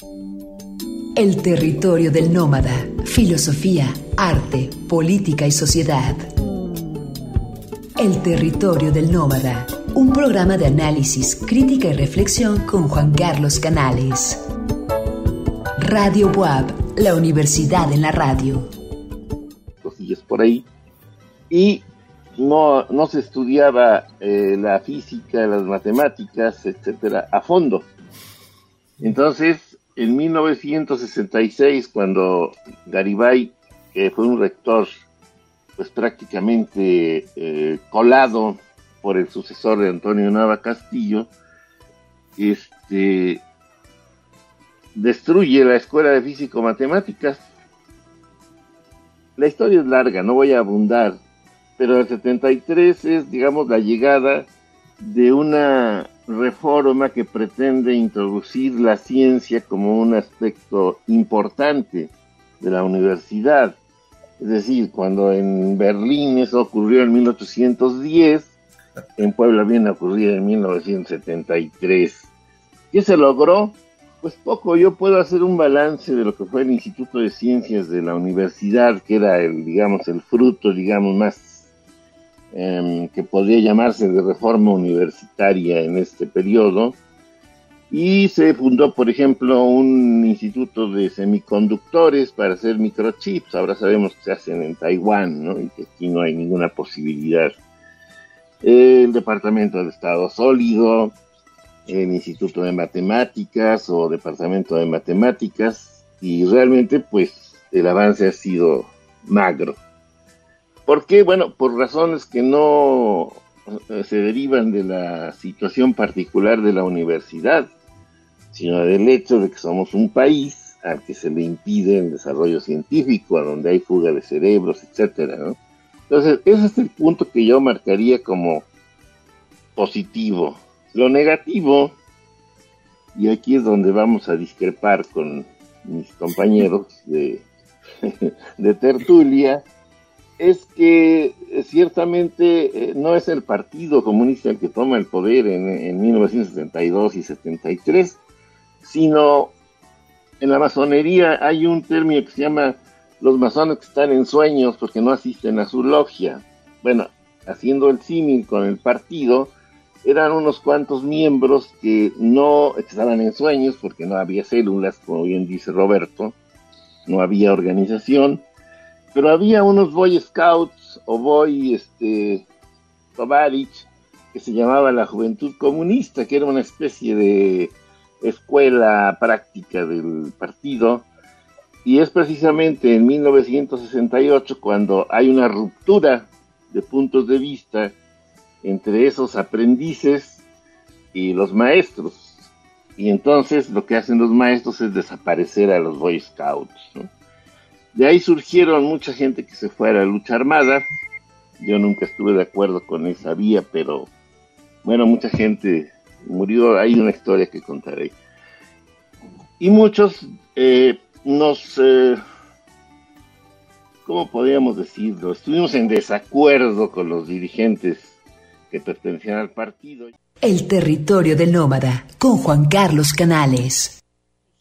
El territorio del nómada. Filosofía, arte, política y sociedad. El territorio del nómada. Un programa de análisis, crítica y reflexión con Juan Carlos Canales. Radio Buab, la universidad en la radio. Cosillas por ahí. Y no, no se estudiaba eh, la física, las matemáticas, etcétera, a fondo. Entonces, en 1966, cuando Garibay, que fue un rector, pues prácticamente eh, colado por el sucesor de Antonio Nava Castillo, este, destruye la Escuela de Físico-Matemáticas. La historia es larga, no voy a abundar, pero el 73 es, digamos, la llegada de una reforma que pretende introducir la ciencia como un aspecto importante de la universidad. Es decir, cuando en Berlín eso ocurrió en 1810, en Puebla viene a ocurrir en 1973. ¿Qué se logró? Pues poco, yo puedo hacer un balance de lo que fue el Instituto de Ciencias de la universidad, que era el, digamos, el fruto, digamos, más Em, que podría llamarse de reforma universitaria en este periodo. Y se fundó, por ejemplo, un instituto de semiconductores para hacer microchips. Ahora sabemos que se hacen en Taiwán, ¿no? Y que aquí no hay ninguna posibilidad. El Departamento de Estado Sólido, el Instituto de Matemáticas o Departamento de Matemáticas. Y realmente, pues, el avance ha sido magro. ¿Por qué? Bueno, por razones que no eh, se derivan de la situación particular de la universidad, sino del hecho de que somos un país al que se le impide el desarrollo científico, a donde hay fuga de cerebros, etcétera, Entonces, ese es el punto que yo marcaría como positivo. Lo negativo, y aquí es donde vamos a discrepar con mis compañeros de, de tertulia, es que eh, ciertamente eh, no es el Partido Comunista el que toma el poder en, en 1972 y 73, sino en la masonería hay un término que se llama los masones que están en sueños porque no asisten a su logia. Bueno, haciendo el símil con el partido, eran unos cuantos miembros que no estaban en sueños porque no había células, como bien dice Roberto, no había organización, pero había unos Boy Scouts o Boy este, Tovarich que se llamaba la Juventud Comunista, que era una especie de escuela práctica del partido. Y es precisamente en 1968 cuando hay una ruptura de puntos de vista entre esos aprendices y los maestros. Y entonces lo que hacen los maestros es desaparecer a los Boy Scouts. ¿no? De ahí surgieron mucha gente que se fue a la lucha armada. Yo nunca estuve de acuerdo con esa vía, pero bueno, mucha gente murió. Hay una historia que contaré. Y muchos eh, nos, eh, ¿cómo podríamos decirlo? Estuvimos en desacuerdo con los dirigentes que pertenecían al partido. El territorio del nómada, con Juan Carlos Canales.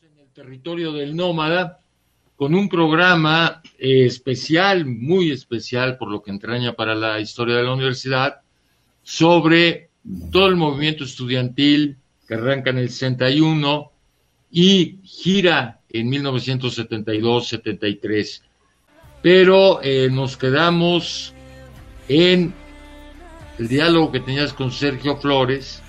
En el territorio del nómada con un programa eh, especial, muy especial por lo que entraña para la historia de la universidad, sobre todo el movimiento estudiantil que arranca en el 61 y gira en 1972-73. Pero eh, nos quedamos en el diálogo que tenías con Sergio Flores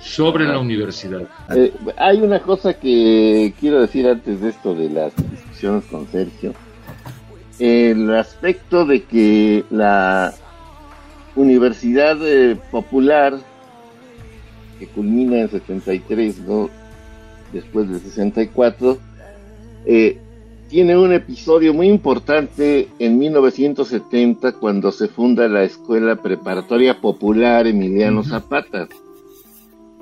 sobre la universidad. Eh, hay una cosa que quiero decir antes de esto de las con Sergio, el aspecto de que la Universidad eh, Popular, que culmina en 73, ¿no? después de 64, eh, tiene un episodio muy importante en 1970 cuando se funda la Escuela Preparatoria Popular Emiliano Zapata,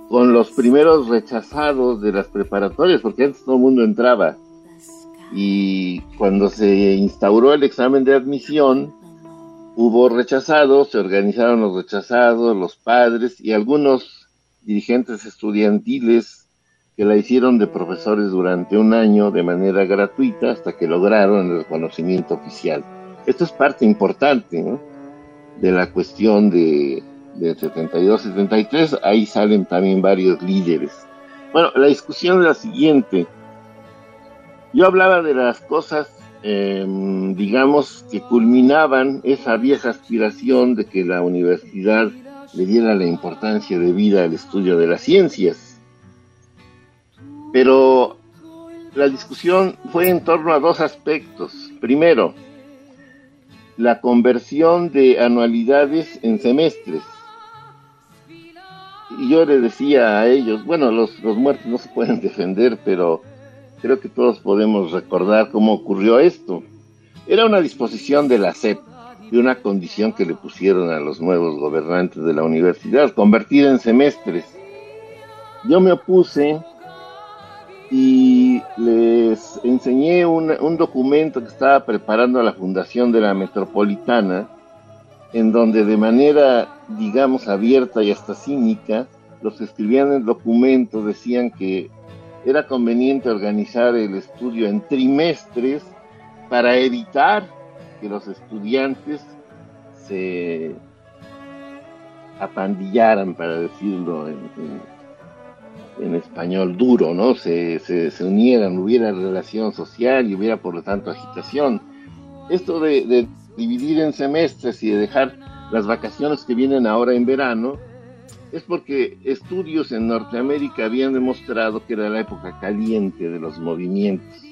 con los primeros rechazados de las preparatorias, porque antes todo el mundo entraba y cuando se instauró el examen de admisión, hubo rechazados, se organizaron los rechazados, los padres y algunos dirigentes estudiantiles que la hicieron de profesores durante un año de manera gratuita hasta que lograron el reconocimiento oficial. Esto es parte importante de la cuestión de, de 72-73, ahí salen también varios líderes. Bueno, la discusión es la siguiente. Yo hablaba de las cosas, em, digamos, que culminaban esa vieja aspiración de que la universidad le diera la importancia de vida al estudio de las ciencias. Pero la discusión fue en torno a dos aspectos. Primero, la conversión de anualidades en semestres. Y yo le decía a ellos, bueno, los muertos no se pueden defender, pero creo que todos podemos recordar cómo ocurrió esto. Era una disposición de la SEP, de una condición que le pusieron a los nuevos gobernantes de la universidad, convertida en semestres. Yo me opuse y les enseñé un, un documento que estaba preparando la Fundación de la Metropolitana, en donde de manera, digamos, abierta y hasta cínica, los que escribían el documento decían que era conveniente organizar el estudio en trimestres para evitar que los estudiantes se apandillaran, para decirlo en, español duro, ¿no? Se, se, se, unieran, hubiera relación social y hubiera por lo tanto agitación. Esto de, de dividir en semestres y de dejar las vacaciones que vienen ahora en verano, es porque estudios en Norteamérica habían demostrado que era la época caliente de los movimientos.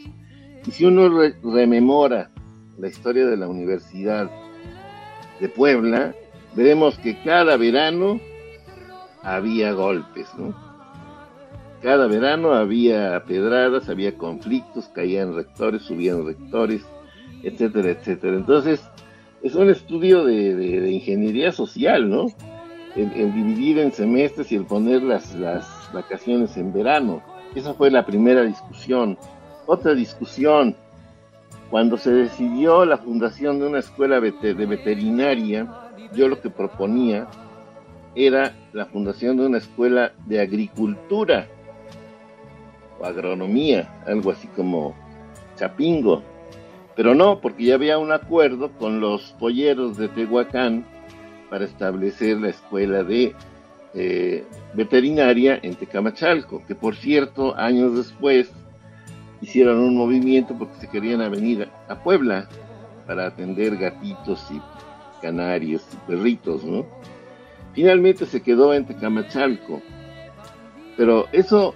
Y si uno re rememora la historia de la Universidad de Puebla, veremos que cada verano había golpes, ¿no? Cada verano había pedradas, había conflictos, caían rectores, subían rectores, etcétera, etcétera. Entonces, es un estudio de, de, de ingeniería social, ¿no? El, dividir en semestres y el poner las, las vacaciones en verano. Esa fue la primera discusión. Otra discusión, cuando se decidió la fundación de una escuela de veterinaria, yo lo que proponía era la fundación de una escuela de agricultura o agronomía, algo así como Chapingo. Pero no, porque ya había un acuerdo con los polleros de Tehuacán para establecer la escuela de eh, veterinaria en Tecamachalco, que por cierto, años después hicieron un movimiento porque se querían venir a Puebla para atender gatitos y canarios y perritos, ¿no? Finalmente se quedó en Tecamachalco, pero eso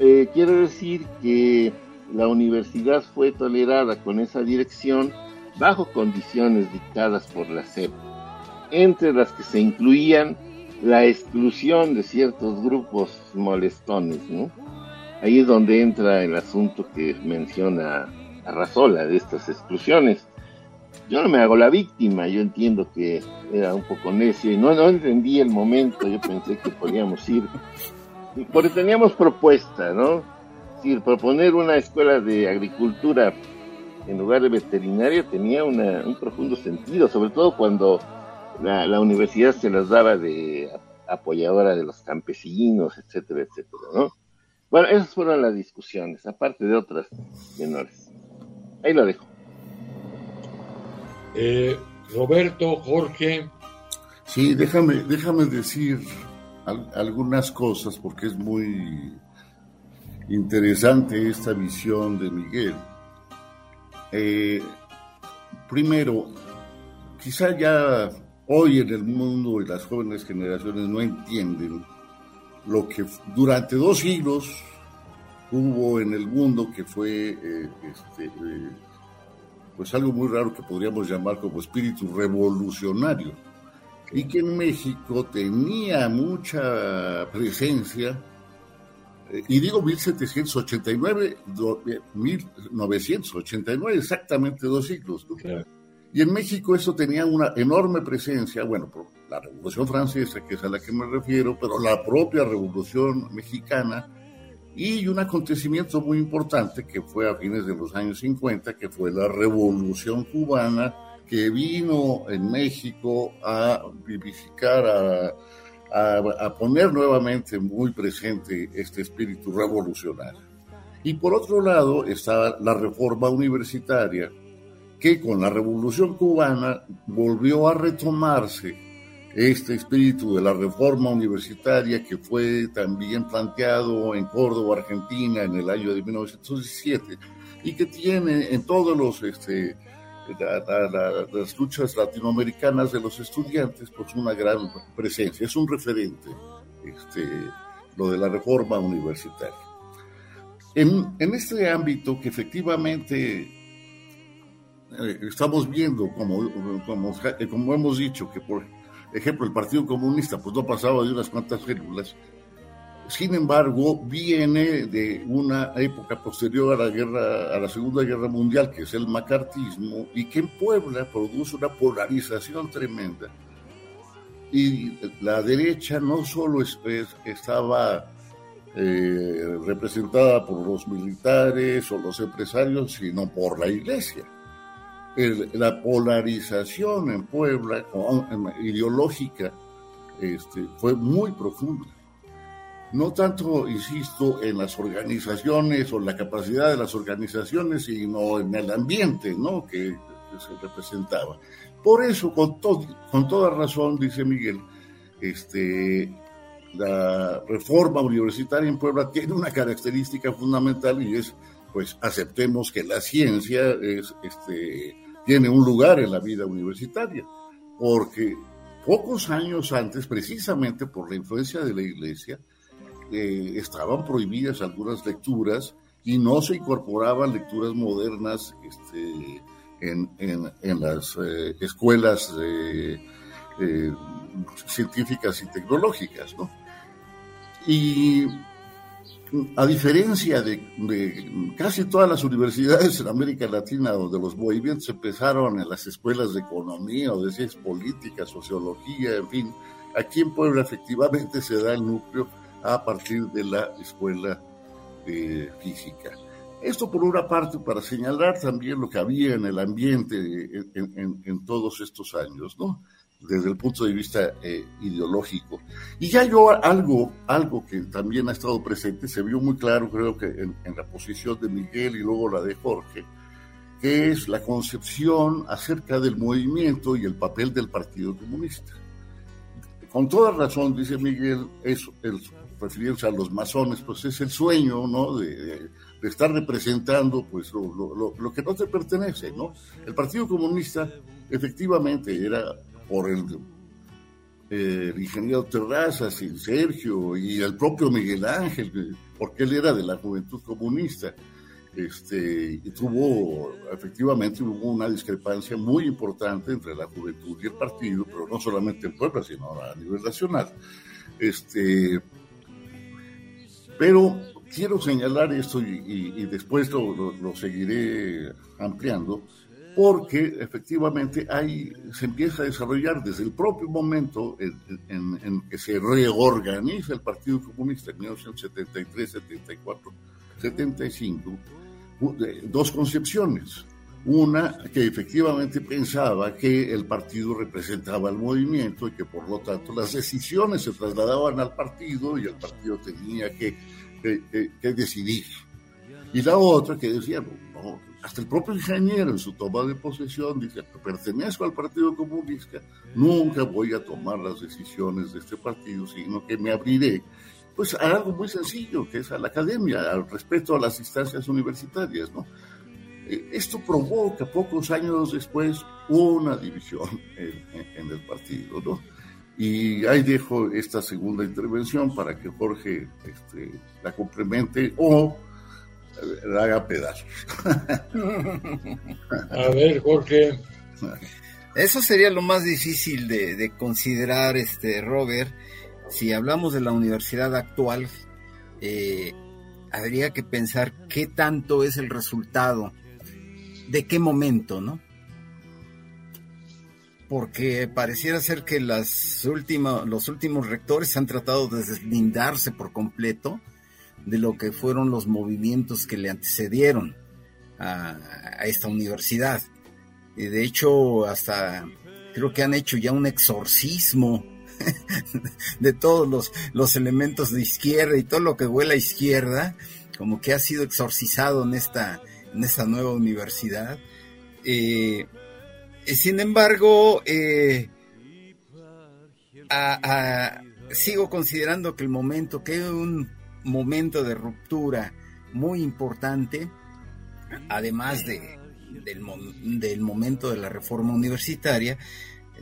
eh, quiere decir que la universidad fue tolerada con esa dirección bajo condiciones dictadas por la SEP, entre las que se incluían la exclusión de ciertos grupos molestones, ¿no? Ahí es donde entra el asunto que menciona Arrazola de estas exclusiones. Yo no me hago la víctima, yo entiendo que era un poco necio y no, no entendí el momento, yo pensé que podíamos ir, porque teníamos propuesta, ¿no? Decir, proponer una escuela de agricultura en lugar de veterinaria tenía una, un profundo sentido, sobre todo cuando la, la, universidad se las daba de apoyadora de los campesinos, etcétera, etcétera, ¿no? Bueno, esas fueron las discusiones, aparte de otras menores. Ahí lo dejo. Eh, Roberto, Jorge. Sí, déjame, déjame decir al, algunas cosas porque es muy interesante esta visión de Miguel. Eh, primero, quizá ya hoy en el mundo y las jóvenes generaciones no entienden lo que durante dos siglos hubo en el mundo que fue eh, este, eh, pues algo muy raro que podríamos llamar como espíritu revolucionario y que en México tenía mucha presencia eh, y digo 1789 1989 exactamente dos siglos ¿no? claro. Y en México eso tenía una enorme presencia bueno por la Revolución Francesa, que es a la que me refiero, pero la propia Revolución Mexicana y un acontecimiento muy importante que fue a fines de los años 50, que fue la Revolución Cubana, que vino en México a vivificar a a, poner nuevamente muy presente este espíritu revolucionario. Y por otro lado está la reforma universitaria, que con la revolución cubana volvió a retomarse este espíritu de la reforma universitaria que fue también planteado en Córdoba, Argentina, en el año de 1917, y que tiene en todos los este, las luchas latinoamericanas de los estudiantes, pues una gran presencia, es un referente este, lo de la reforma universitaria. En, en este ámbito que efectivamente estamos viendo, como, como, como hemos dicho, que por ejemplo el Partido Comunista pues no pasaba de unas cuantas células, sin embargo, viene de una época posterior a la guerra, a la Segunda Guerra Mundial, que es el macartismo, y que en Puebla produce una polarización tremenda. Y la derecha no solo estaba eh, representada por los militares o los empresarios, sino por la iglesia. La polarización en Puebla ideológica este, fue muy profunda no tanto, insisto, en las organizaciones o la capacidad de las organizaciones, sino en el ambiente ¿no? que, se representaba. Por eso, con, con toda razón, dice Miguel, este, la reforma universitaria en Puebla tiene una característica fundamental y es, pues, aceptemos que la ciencia es, este, tiene un lugar en la vida universitaria, porque pocos años antes, precisamente por la influencia de la Iglesia, eh, estaban prohibidas algunas lecturas y no se incorporaban lecturas modernas este, en, las eh, escuelas eh, científicas y tecnológicas. ¿no? Y a diferencia de, casi todas las universidades en América Latina, donde los movimientos empezaron en las escuelas de economía o de ciencias políticas, sociología, en fin, aquí en Puebla efectivamente se da el núcleo a partir de la escuela de física. Esto por una parte para señalar también lo que había en el ambiente en, todos estos años, ¿no? Desde el punto de vista eh, ideológico. Y ya yo algo, algo que también ha estado presente, se vio muy claro creo que en, en la posición de Miguel y luego la de Jorge, que es la concepción acerca del movimiento y el papel del Partido Comunista. Con toda razón, dice Miguel, es el refiriéndose a los masones, pues es el sueño, ¿no? De, estar representando, pues, lo, que no te pertenece, ¿no? El Partido Comunista, efectivamente, era por el, ingeniero Terrazas y Sergio y el propio Miguel Ángel, porque él era de la juventud comunista. Este, y tuvo, efectivamente, hubo una discrepancia muy importante entre la juventud y el partido, pero no solamente en Puebla, sino a nivel nacional. Este, pero quiero señalar esto y, después lo, seguiré ampliando, porque efectivamente hay, se empieza a desarrollar desde el propio momento en, que se reorganiza el Partido Comunista en 1973, 74, 75, dos concepciones. Una que efectivamente pensaba que el partido representaba al movimiento y que por lo tanto las decisiones se trasladaban al partido y el partido tenía que, decidir. Y la otra que decía, hasta el propio ingeniero en su toma de posesión dice, pertenezco al Partido Comunista, nunca voy a tomar las decisiones de este partido, sino que me abriré pues a algo muy sencillo, que es a la academia, al respeto a las instancias universitarias, ¿no? Esto provoca pocos años después una división en, el partido, ¿no? Y ahí dejo esta segunda intervención para que Jorge este, la complemente o eh, la haga pedazos. A ver, Jorge. Eso sería lo más difícil de, considerar, este Robert. Si hablamos de la universidad actual, eh, habría que pensar qué tanto es el resultado de qué momento, ¿no? Porque pareciera ser que las los últimos rectores han tratado de deslindarse por completo de lo que fueron los movimientos que le antecedieron a, esta universidad. Y de hecho, hasta creo que han hecho ya un exorcismo de todos los, los elementos de izquierda y todo lo que huele a izquierda, como que ha sido exorcizado en esta, en esta nueva universidad. Eh, sin embargo, eh, sigo considerando que el momento, que un momento de ruptura muy importante, además de, del, momento de la reforma universitaria,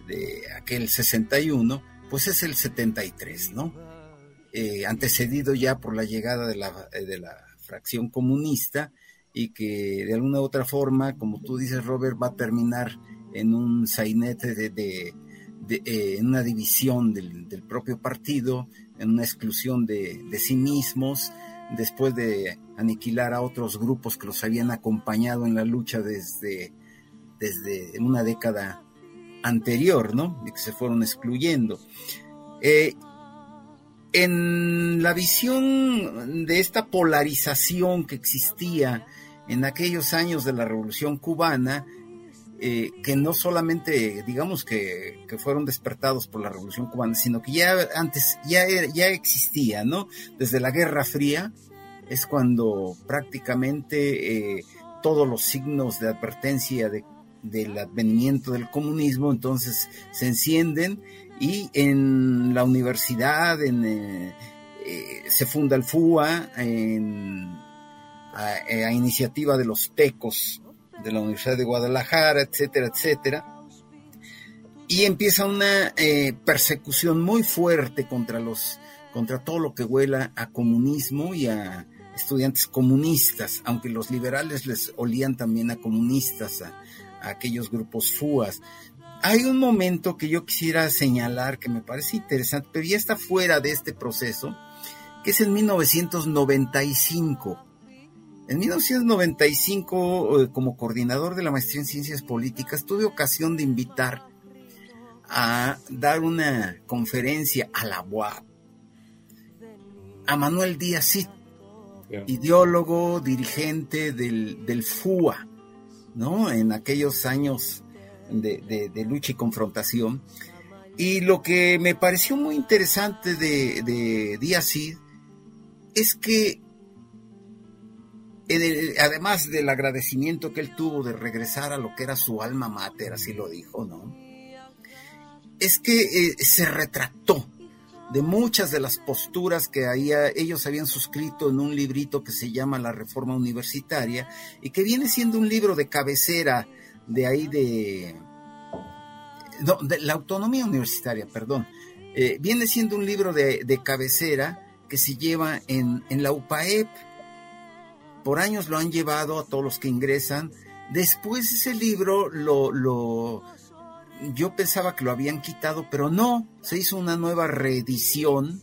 de aquel 61, pues es el 73, ¿no? Eh, antecedido ya por la llegada de la, de la fracción comunista y que de alguna u otra forma, como tú dices, Robert, va a terminar en un sainete de, eh, en una división del, propio partido, en una exclusión de, sí mismos, después de aniquilar a otros grupos que los habían acompañado en la lucha desde, desde una década anterior, ¿no? Y que se fueron excluyendo. Eh, en la visión de esta polarización que existía en aquellos años de la Revolución cubana, eh, que no solamente, digamos que, fueron despertados por la Revolución Cubana, sino que ya antes ya, ya existía, ¿no? Desde la Guerra Fría es cuando prácticamente eh, todos los signos de advertencia del advenimiento del comunismo entonces se encienden y en la universidad en, eh, se funda el FUA a, iniciativa de los PECOS de la Universidad de Guadalajara, etcétera, etcétera. Y empieza una eh, persecución muy fuerte contra los, contra todo lo que huela a comunismo y a estudiantes comunistas, aunque los liberales les olían también a comunistas, a, a aquellos grupos FUAS. Hay un momento que yo quisiera señalar que me parece interesante, pero ya está fuera de este proceso, que es en 1995 en 1995, eh, como coordinador de la maestría en ciencias políticas, tuve ocasión de invitar a dar una conferencia a la UAP a Manuel Díaz Cid, ideólogo, dirigente del, FUA, ¿no? En aquellos años de, lucha y confrontación. Y lo que me pareció muy interesante de, de Díaz Cid es que además del agradecimiento que él tuvo de regresar a lo que era su alma mater, así lo dijo, ¿no? Es que eh, se retractó de muchas de las posturas que ellos habían suscrito en un librito que se llama La Reforma Universitaria y que viene siendo un libro de cabecera de ahí de... La autonomía universitaria, perdón. Eh, viene siendo un libro de, cabecera que se lleva en la UPAEP por años lo han llevado a todos los que ingresan. Después ese libro lo, lo, yo pensaba que lo habían quitado, pero no, se hizo una nueva reedición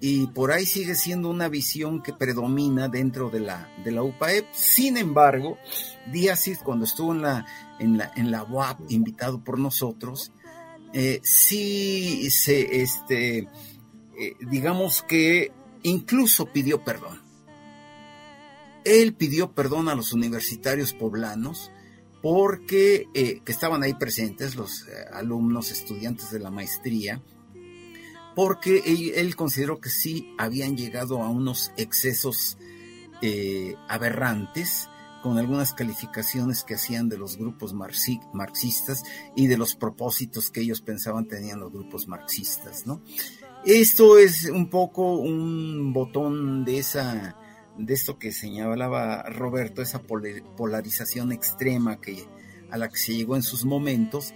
y por ahí sigue siendo una visión que predomina dentro de la, de la UPAEP. Sin embargo, Díaz, cuando estuvo en la, en la, en la UAP, invitado por nosotros, eh, sí se, este, eh, digamos que incluso pidió perdón. Él pidió perdón a los universitarios poblanos porque eh, que estaban ahí presentes los eh, alumnos, estudiantes de la maestría, porque él, consideró que sí habían llegado a unos excesos eh, aberrantes con algunas calificaciones que hacían de los grupos marxistas y de los propósitos que ellos pensaban tenían los grupos marxistas, ¿no? Esto es un poco un botón de esa de esto que señalaba Roberto, esa polarización extrema que, a la que se llegó en sus momentos,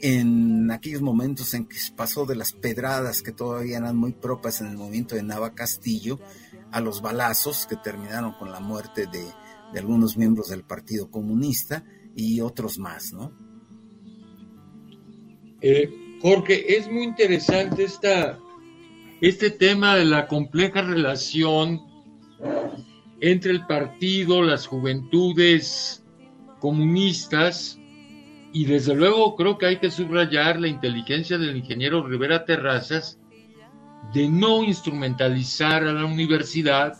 en aquellos momentos en que pasó de las pedradas que todavía eran muy propias en el movimiento de Nava Castillo, a los balazos que terminaron con la muerte de, algunos miembros del Partido Comunista y otros más, ¿no? Eh, Jorge, es muy interesante esta, este tema de la compleja relación entre el partido, las juventudes comunistas, y desde luego creo que hay que subrayar la inteligencia del ingeniero Rivera Terrazas de no instrumentalizar a la universidad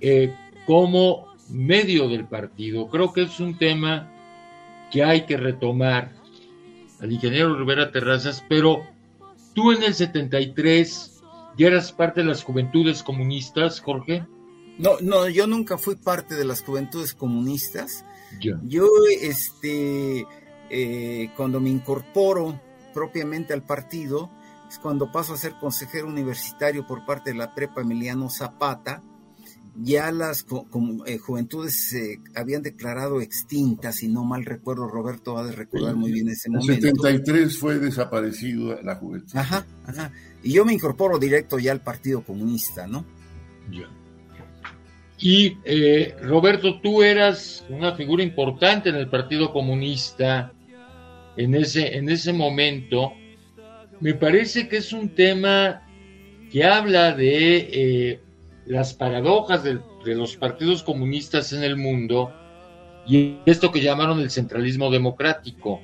eh, como medio del partido. Creo que es un tema que hay que retomar al ingeniero Rivera Terrazas, pero Tú en el 73 ya eras parte de las juventudes comunistas, Jorge. No, no, yo nunca fui parte de las juventudes comunistas. Yo, este, eh, cuando me incorporo propiamente al partido, es cuando paso a ser consejero universitario por parte de la prepa Emiliano Zapata. Ya las eh, juventudes se habían declarado extintas, y no mal recuerdo, Roberto va a recordar muy bien ese momento. En 73 fue desaparecido la juventud. Ajá, ajá. Y yo me incorporo directo ya al Partido Comunista, ¿no? Ya. Y eh, Roberto, tú eras una figura importante en el Partido Comunista en ese, en ese momento. Me parece que es un tema que habla de eh, las paradojas de, de, los partidos comunistas en el mundo y esto que llamaron el centralismo democrático.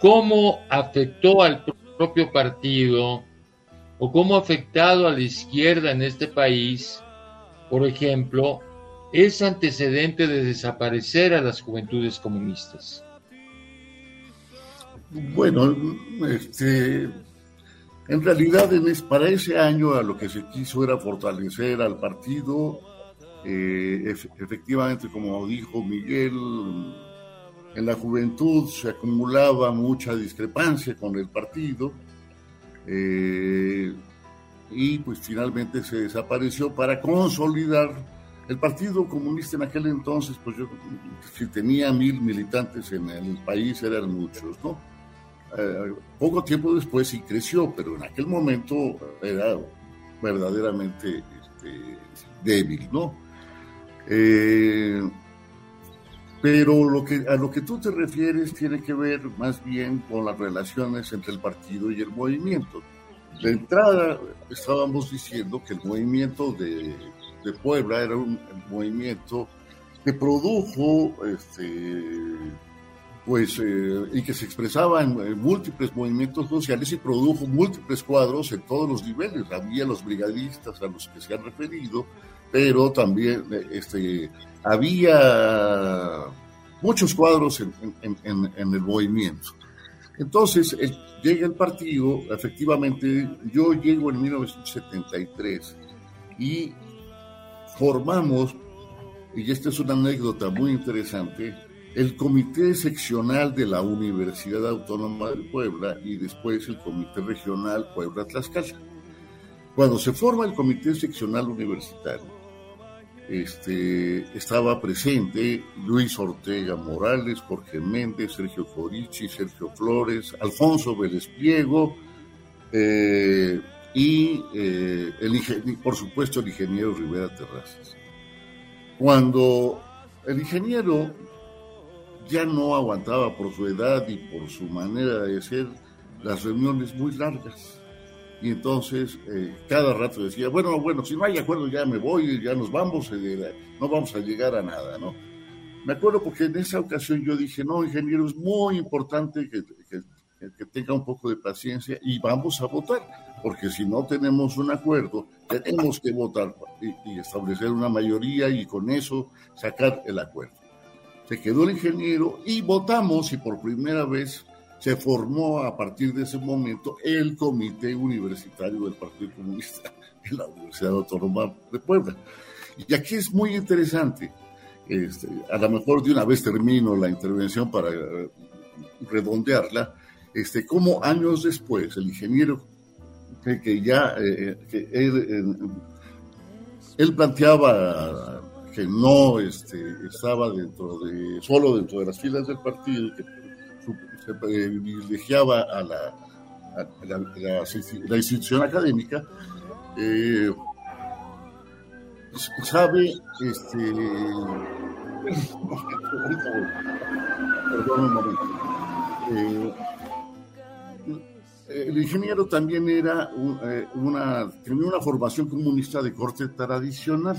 ¿Cómo afectó al propio partido o cómo ha afectado a la izquierda en este país por ejemplo, es antecedente de desaparecer a las juventudes comunistas. Bueno, este, en realidad para ese año a lo que se quiso era fortalecer al partido. Eh, efectivamente, como dijo Miguel, en la juventud se acumulaba mucha discrepancia con el partido. Eh, y pues finalmente se desapareció para consolidar el Partido Comunista en aquel entonces, pues yo, si tenía mil militantes en el país, eran muchos, ¿no? Eh, poco tiempo después sí creció, pero en aquel momento era verdaderamente este, débil, ¿no? Eh, pero lo que, a lo que tú te refieres tiene que ver más bien con las relaciones entre el partido y el movimiento. De entrada, estábamos diciendo que el movimiento de, Puebla era un movimiento que produjo, este, pues, eh, y que se expresaba en, múltiples movimientos sociales y produjo múltiples cuadros en todos los niveles. Había los brigadistas a los que se han referido, pero también este, había muchos cuadros en, el movimiento. Entonces, llega el partido, efectivamente, yo llego en 1973 y formamos, y esta es una anécdota muy interesante, el Comité Seccional de la Universidad Autónoma de Puebla y después el Comité Regional Puebla-Tlaxcala. Cuando se forma el Comité Seccional Universitario, este, estaba presente Luis Ortega Morales, Jorge Méndez, Sergio Corichi, Sergio Flores, Alfonso Vélez Pliego eh, y eh, el, por supuesto el ingeniero Rivera Terrazas. Cuando el ingeniero ya no aguantaba por su edad y por su manera de ser las reuniones muy largas y entonces eh, cada rato decía, bueno, bueno, si no hay acuerdo ya me voy, ya nos vamos, eh, no vamos a llegar a nada, ¿no? Me acuerdo porque en esa ocasión yo dije, no, ingeniero, es muy importante que, que, tenga un poco de paciencia y vamos a votar, porque si no tenemos un acuerdo, tenemos que votar y, y establecer una mayoría y con eso sacar el acuerdo. Se quedó el ingeniero y votamos y por primera vez se formó a partir de ese momento el Comité Universitario del Partido Comunista en la Universidad Autónoma de Puebla. Y aquí es muy interesante, este, a lo mejor de una vez termino la intervención para eh, redondearla, este, como años después el ingeniero que, ya eh, que él, él, planteaba que no este, estaba dentro de, solo dentro de las filas del partido, que se privilegiaba a la, la, institución académica, eh, sabe, este, perdón un momento, eh, el ingeniero también era eh, una, tenía una formación comunista de corte tradicional.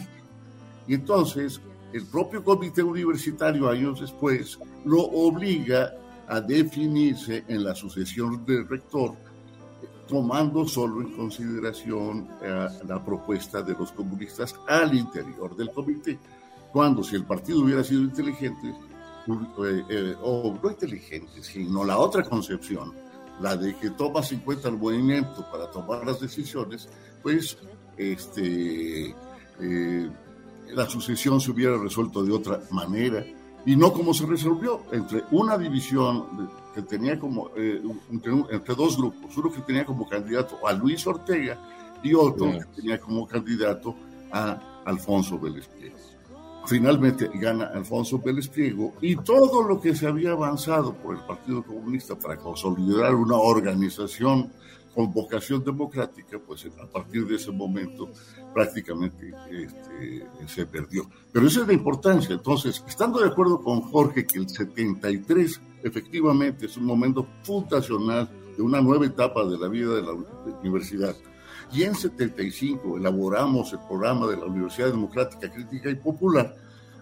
Y entonces el propio comité universitario años después lo obliga a definirse en la sucesión del rector, tomando solo en consideración eh, la propuesta de los comunistas al interior del comité. Cuando si el partido hubiera sido inteligente, eh, eh, o no inteligente, sino la otra concepción, la de que en cuenta el movimiento para tomar las decisiones, pues este, la sucesión se hubiera resuelto de otra manera y no como se resolvió entre una división que tenía como eh, entre, dos grupos, uno que tenía como candidato a Luis Ortega y otro que tenía como candidato a Alfonso Vélez Priego. Finalmente gana Alfonso Vélez Priego y todo lo que se había avanzado por el Partido Comunista para consolidar una organización con vocación democrática, pues a partir de ese momento prácticamente este, se perdió. Pero esa es la importancia. Entonces, estando de acuerdo con Jorge que el 73 efectivamente es un momento fundacional de una nueva etapa de la vida de la universidad, y en 75 elaboramos el programa de la Universidad Democrática Crítica y Popular,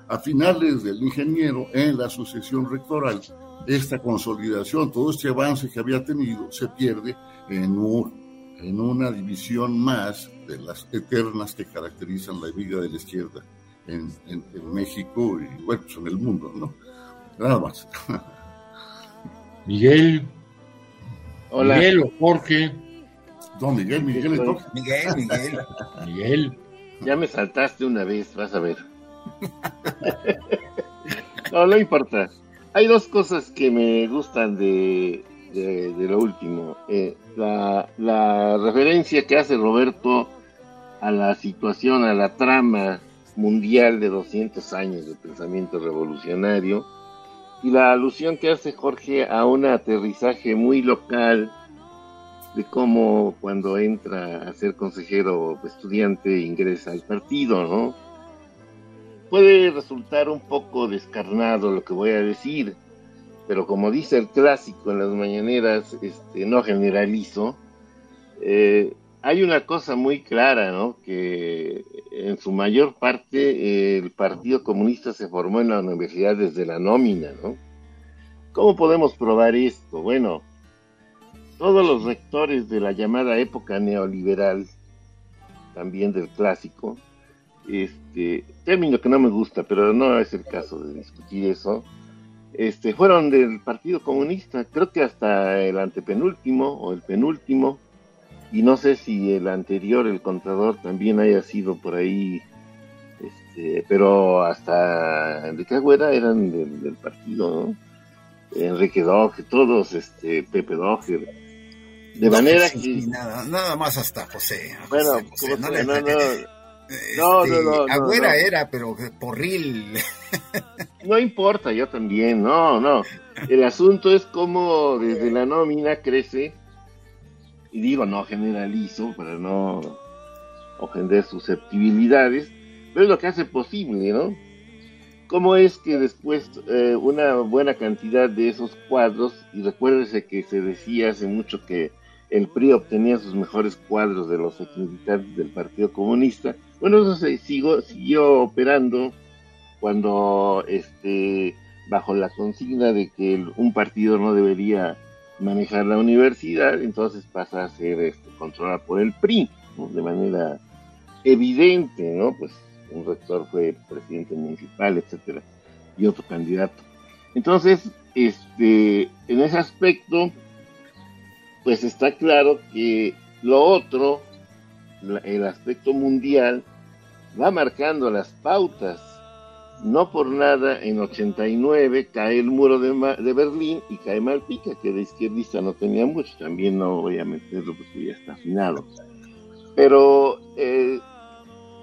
a finales del ingeniero en la sucesión rectoral, esta consolidación, todo este avance que había tenido se pierde en, en una división más de las eternas que caracterizan la vida de la izquierda en, México y bueno, pues en el mundo, ¿no? Nada más. Miguel. Hola. Miguel o Jorge. No, Miguel, Miguel, Miguel, Miguel. Miguel. Ya me saltaste una vez, vas a ver. no, no importa. Hay dos cosas que me gustan de, de, lo último. Eh, la, la, referencia que hace Roberto a la situación, a la trama mundial de 200 años de pensamiento revolucionario y la alusión que hace Jorge a un aterrizaje muy local de cómo cuando entra a ser consejero estudiante ingresa al partido, ¿no? Puede resultar un poco descarnado lo que voy a decir, pero como dice el clásico en las mañaneras, este, no generalizo, eh, hay una cosa muy clara, ¿no? Que en su mayor parte el Partido Comunista se formó en la universidad desde la nómina, ¿no? ¿Cómo podemos probar esto? Bueno, todos los rectores de la llamada época neoliberal, también del clásico, este término que no me gusta, pero no es el caso de discutir eso, este, fueron del Partido Comunista, creo que hasta el antepenúltimo o el penúltimo, y no sé si el anterior, el contador, también haya sido por ahí, este, pero hasta Enrique Agüera eran del, partido, ¿no? Enrique Doge, todos, este, Pepe Doge, de manera que... Nada, más hasta José. bueno, no, no, no, no, no, no, Agüera era, pero porril. No importa, yo también, no, no. El asunto es cómo desde la nómina crece, y digo, no generalizo para no ofender susceptibilidades, pero es lo que hace posible, ¿no? ¿Cómo es que después eh, una buena cantidad de esos cuadros, y recuérdese que se decía hace mucho que el PRI obtenía sus mejores cuadros de los militantes del Partido Comunista, bueno, eso se siguió operando cuando, este, bajo la consigna de que un partido no debería manejar la universidad, entonces pasa a ser este, controlada por el PRI, de manera evidente, ¿no? Pues un rector fue presidente municipal, etcétera, y otro candidato. Entonces, este, en ese aspecto, pues está claro que lo otro, el aspecto mundial, va marcando las pautas. No por nada en 89 cae el muro de, de Berlín y cae Malpica, que de izquierdista no tenía mucho, también no voy a meterlo porque ya está afinado. Pero eh,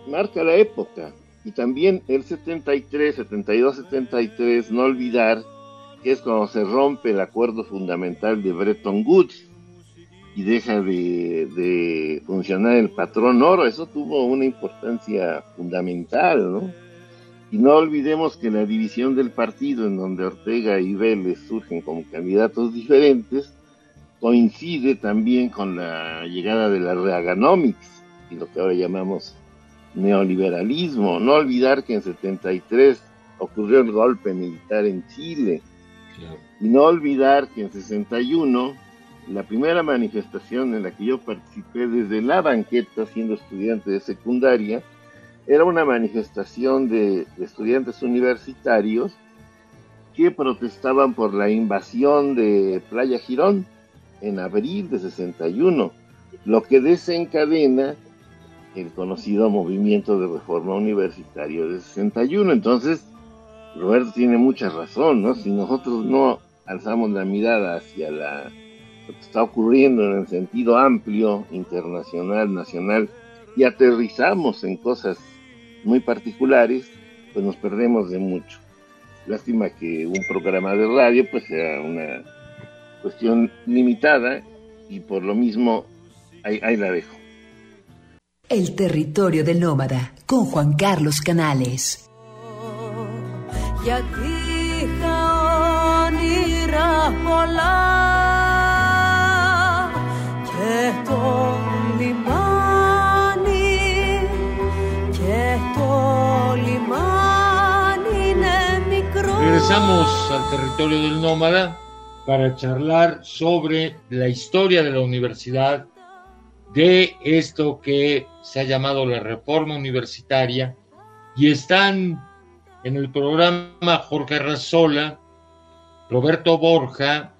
marca la época y también el 73, 72, 73, no olvidar que es cuando se rompe el acuerdo fundamental de Bretton Woods, y deja de, funcionar el patrón oro. Eso tuvo una importancia fundamental, ¿no? Y no olvidemos que la división del partido, en donde Ortega y Vélez surgen como candidatos diferentes, coincide también con la llegada de la Reaganomics y lo que ahora llamamos neoliberalismo. No olvidar que en 73 ocurrió el golpe militar en Chile. Y no olvidar que en 61 la primera manifestación en la que yo participé desde la banqueta siendo estudiante de secundaria era una manifestación de, estudiantes universitarios que protestaban por la invasión de Playa Girón en abril de 61, lo que desencadena el conocido movimiento de reforma universitario de 61. Entonces, Roberto tiene mucha razón, ¿no? Si nosotros no alzamos la mirada hacia la, lo que está ocurriendo en el sentido amplio, internacional, nacional, y aterrizamos en cosas muy particulares, pues nos perdemos de mucho. Lástima que un programa de radio pues sea una cuestión limitada y por lo mismo ahí, ahí la dejo. El territorio del nómada con Juan Carlos Canales. Regresamos al territorio del nómada para charlar sobre la historia de la universidad, de esto que se ha llamado la reforma universitaria, y están en el programa Jorge Razola, Roberto Borja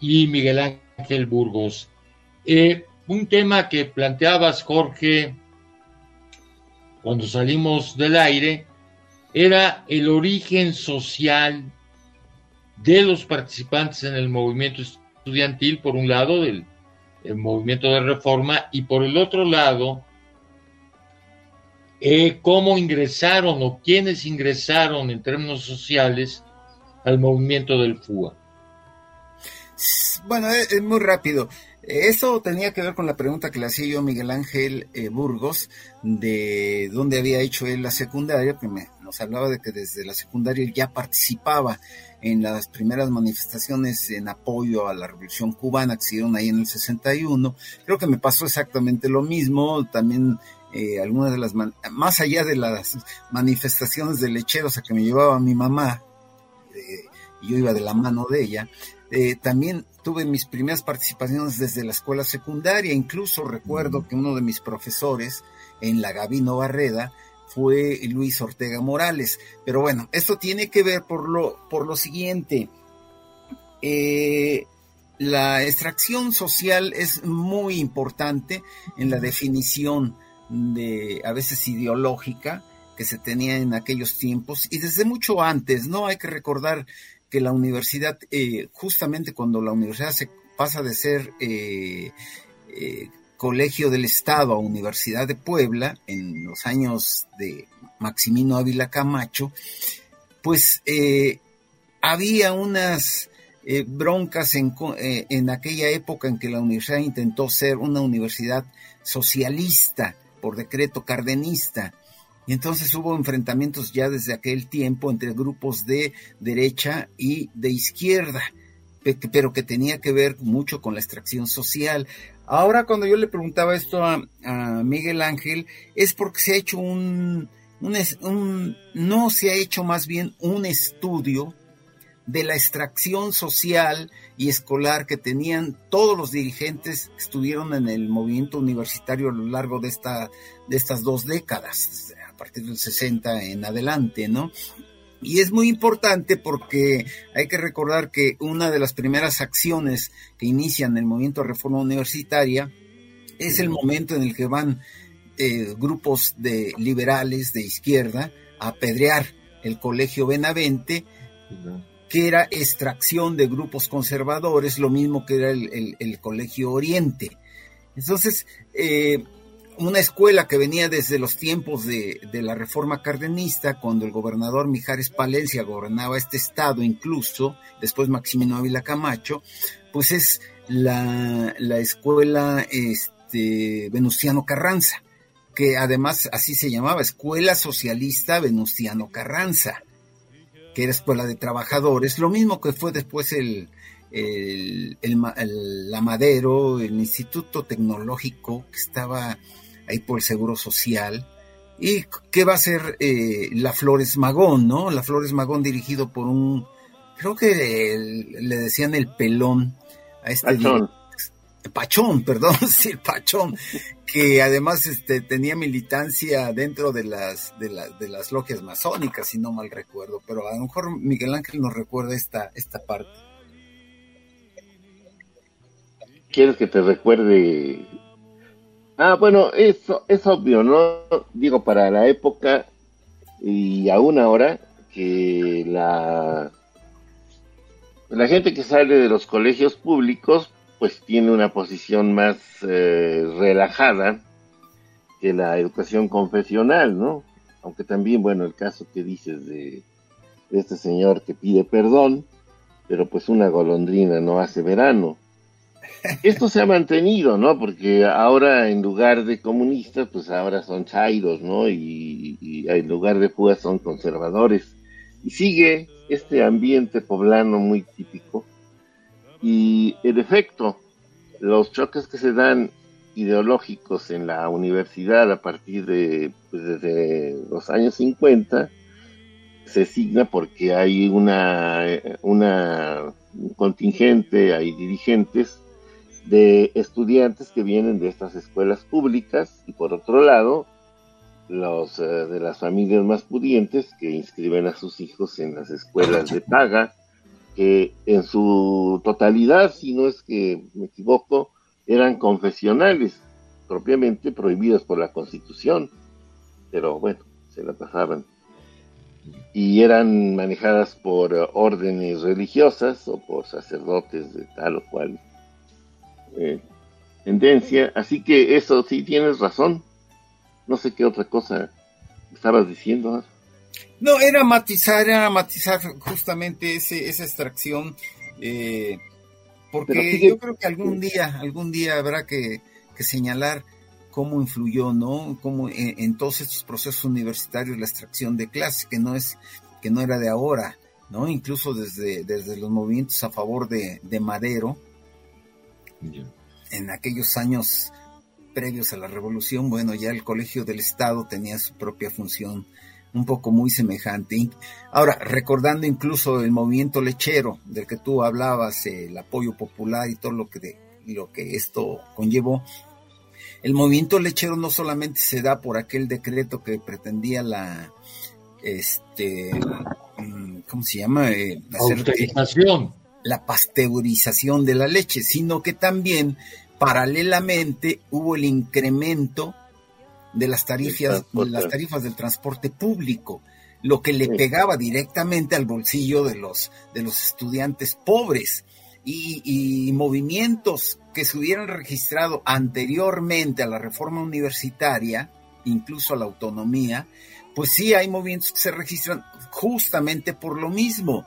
y Miguel Ángel Burgos. Eh, un tema que planteabas, Jorge, cuando salimos del aire, era el origen social de los participantes en el movimiento estudiantil, por un lado, del movimiento de reforma, y por el otro lado, eh, cómo ingresaron o quiénes ingresaron en términos sociales al movimiento del FUA. Bueno, es muy rápido. Eso tenía que ver con la pregunta que le hacía yo a Miguel Ángel eh, Burgos de dónde había hecho él la secundaria, que nos hablaba de que desde la secundaria ya participaba en las primeras manifestaciones en apoyo a la revolución cubana que se ahí en el 61. Creo que me pasó exactamente lo mismo, también eh, algunas de las, más allá de las manifestaciones de lecheros a que me llevaba mi mamá, eh, yo iba de la mano de ella, eh, también tuve mis primeras participaciones desde la escuela secundaria, incluso recuerdo que uno de mis profesores en la Gabino Barreda fue Luis Ortega Morales. Pero bueno, esto tiene que ver por lo, por lo siguiente. Eh, la extracción social es muy importante en la definición de, a veces ideológica, que se tenía en aquellos tiempos y desde mucho antes, ¿no? Hay que recordar que la universidad, eh, justamente cuando la universidad se pasa de ser eh, eh, colegio del Estado a Universidad de Puebla, en los años de Maximino Ávila Camacho, pues había unas broncas en, en aquella época en que la universidad intentó ser una universidad socialista por decreto cardenista y entonces hubo enfrentamientos ya desde aquel tiempo entre grupos de derecha y de izquierda, pero que tenía que ver mucho con la extracción social. Ahora cuando yo le preguntaba esto a, Miguel Ángel, es porque se ha hecho un, un, no se ha hecho más bien un estudio de la extracción social y escolar que tenían todos los dirigentes que estuvieron en el movimiento universitario a lo largo de, esta, de estas dos décadas partir del 60 en adelante, ¿no? Y es muy importante porque hay que recordar que una de las primeras acciones que inician el movimiento de reforma universitaria es el momento en el que van eh, grupos de liberales de izquierda a apedrear el colegio Benavente, que era extracción de grupos conservadores, lo mismo que era el, colegio Oriente. Entonces, eh, una escuela que venía desde los tiempos de, la reforma cardenista, cuando el gobernador Mijares Palencia gobernaba este estado incluso, después Maximino Ávila Camacho, pues es la, escuela este, Venustiano Carranza, que además así se llamaba, Escuela Socialista Venustiano Carranza, que era escuela de trabajadores, lo mismo que fue después el, el, la Madero, el Instituto Tecnológico que estaba ahí por el Seguro Social. ¿Y qué va a ser eh, la Flores Magón, no? La Flores Magón dirigido por un, creo que le decían el pelón a este Pachón. Pachón, perdón, sí, el Pachón, que además este, tenía militancia dentro de las, de, de las logias masónicas, si no mal recuerdo, pero a lo mejor Miguel Ángel nos recuerda esta, esta parte. ¿Quieres que te recuerde? Ah, bueno, eso es obvio, ¿no? Digo, para la época y aún ahora que la la gente que sale de los colegios públicos pues tiene una posición más eh, relajada que la educación confesional, ¿no? Aunque también, bueno, el caso que dices de, este señor que pide perdón, pero pues una golondrina no hace verano. Esto se ha mantenido, ¿no? Porque ahora en lugar de comunistas, pues ahora son chairos, ¿no? Y, en lugar de fugas son conservadores. Y sigue este ambiente poblano muy típico. Y en efecto, los choques que se dan ideológicos en la universidad a partir de pues, desde los años 50 se signa porque hay una, una contingente, hay dirigentes de estudiantes que vienen de estas escuelas públicas y por otro lado los eh, de las familias más pudientes que inscriben a sus hijos en las escuelas de paga, que en su totalidad, si no es que me equivoco, eran confesionales, propiamente prohibidas por la Constitución, pero bueno, se la pasaban. Y eran manejadas por órdenes religiosas o por sacerdotes de tal o cual eh, tendencia. Así que eso sí tienes razón no sé qué otra cosa estabas diciendo. No, era matizar, era matizar justamente ese, esa extracción, eh, porque yo creo que algún día, algún día habrá que, señalar cómo influyó, ¿no? Cómo en, todos estos procesos universitarios la extracción de clases, que no es, que no era de ahora, ¿no? Incluso desde, desde los movimientos a favor de, Madero, en aquellos años previos a la revolución, bueno, ya el Colegio del Estado tenía su propia función un poco muy semejante. Ahora, recordando incluso el movimiento lechero del que tú hablabas, el apoyo popular y todo lo que, lo que esto conllevó, el movimiento lechero no solamente se da por aquel decreto que pretendía la, este, mm, ¿cómo se llama? Eh, la pasteurización de la leche, sino que también Paralelamente hubo el incremento de las tarifas, las tarifas del transporte público, lo que le pegaba directamente al bolsillo de los, de los estudiantes pobres. Y, movimientos que se hubieran registrado anteriormente a la reforma universitaria, incluso a la autonomía, pues sí hay movimientos que se registran justamente por lo mismo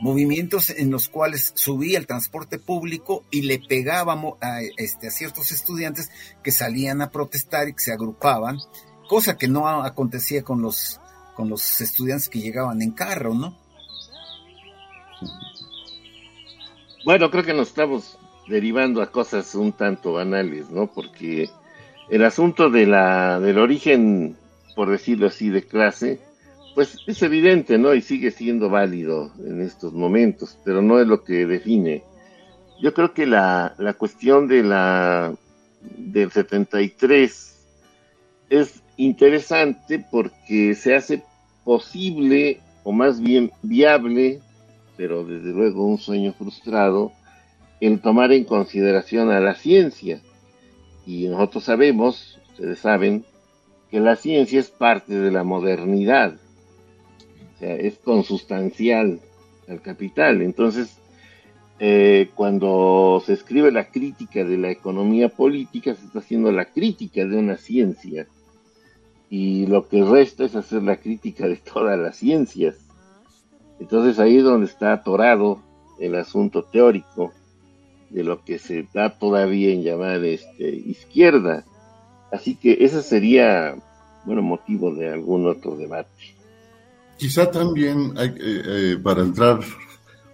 movimientos en los cuales subía el transporte público y le pegábamos a, este, a ciertos estudiantes que salían a protestar y que se agrupaban, cosa que no acontecía con los, con los estudiantes que llegaban en carro, ¿no? Bueno, creo que nos estamos derivando a cosas un tanto banales, ¿no? Porque el asunto de la, del origen, por decirlo así, de clase, pues es evidente, ¿no? Y sigue siendo válido en estos momentos, pero no es lo que define. Yo creo que la, la cuestión de la del 73 es interesante porque se hace posible, o más bien viable, pero desde luego un sueño frustrado, el tomar en consideración a la ciencia. Y nosotros sabemos, ustedes saben, que la ciencia es parte de la modernidad es consustancial al capital. Entonces, eh, cuando se escribe la crítica de la economía política, se está haciendo la crítica de una ciencia. Y lo que resta es hacer la crítica de todas las ciencias. Entonces ahí es donde está atorado el asunto teórico de lo que se da todavía en llamar este, izquierda. Así que ese sería, bueno, motivo de algún otro debate. Quizá también eh, eh, para entrar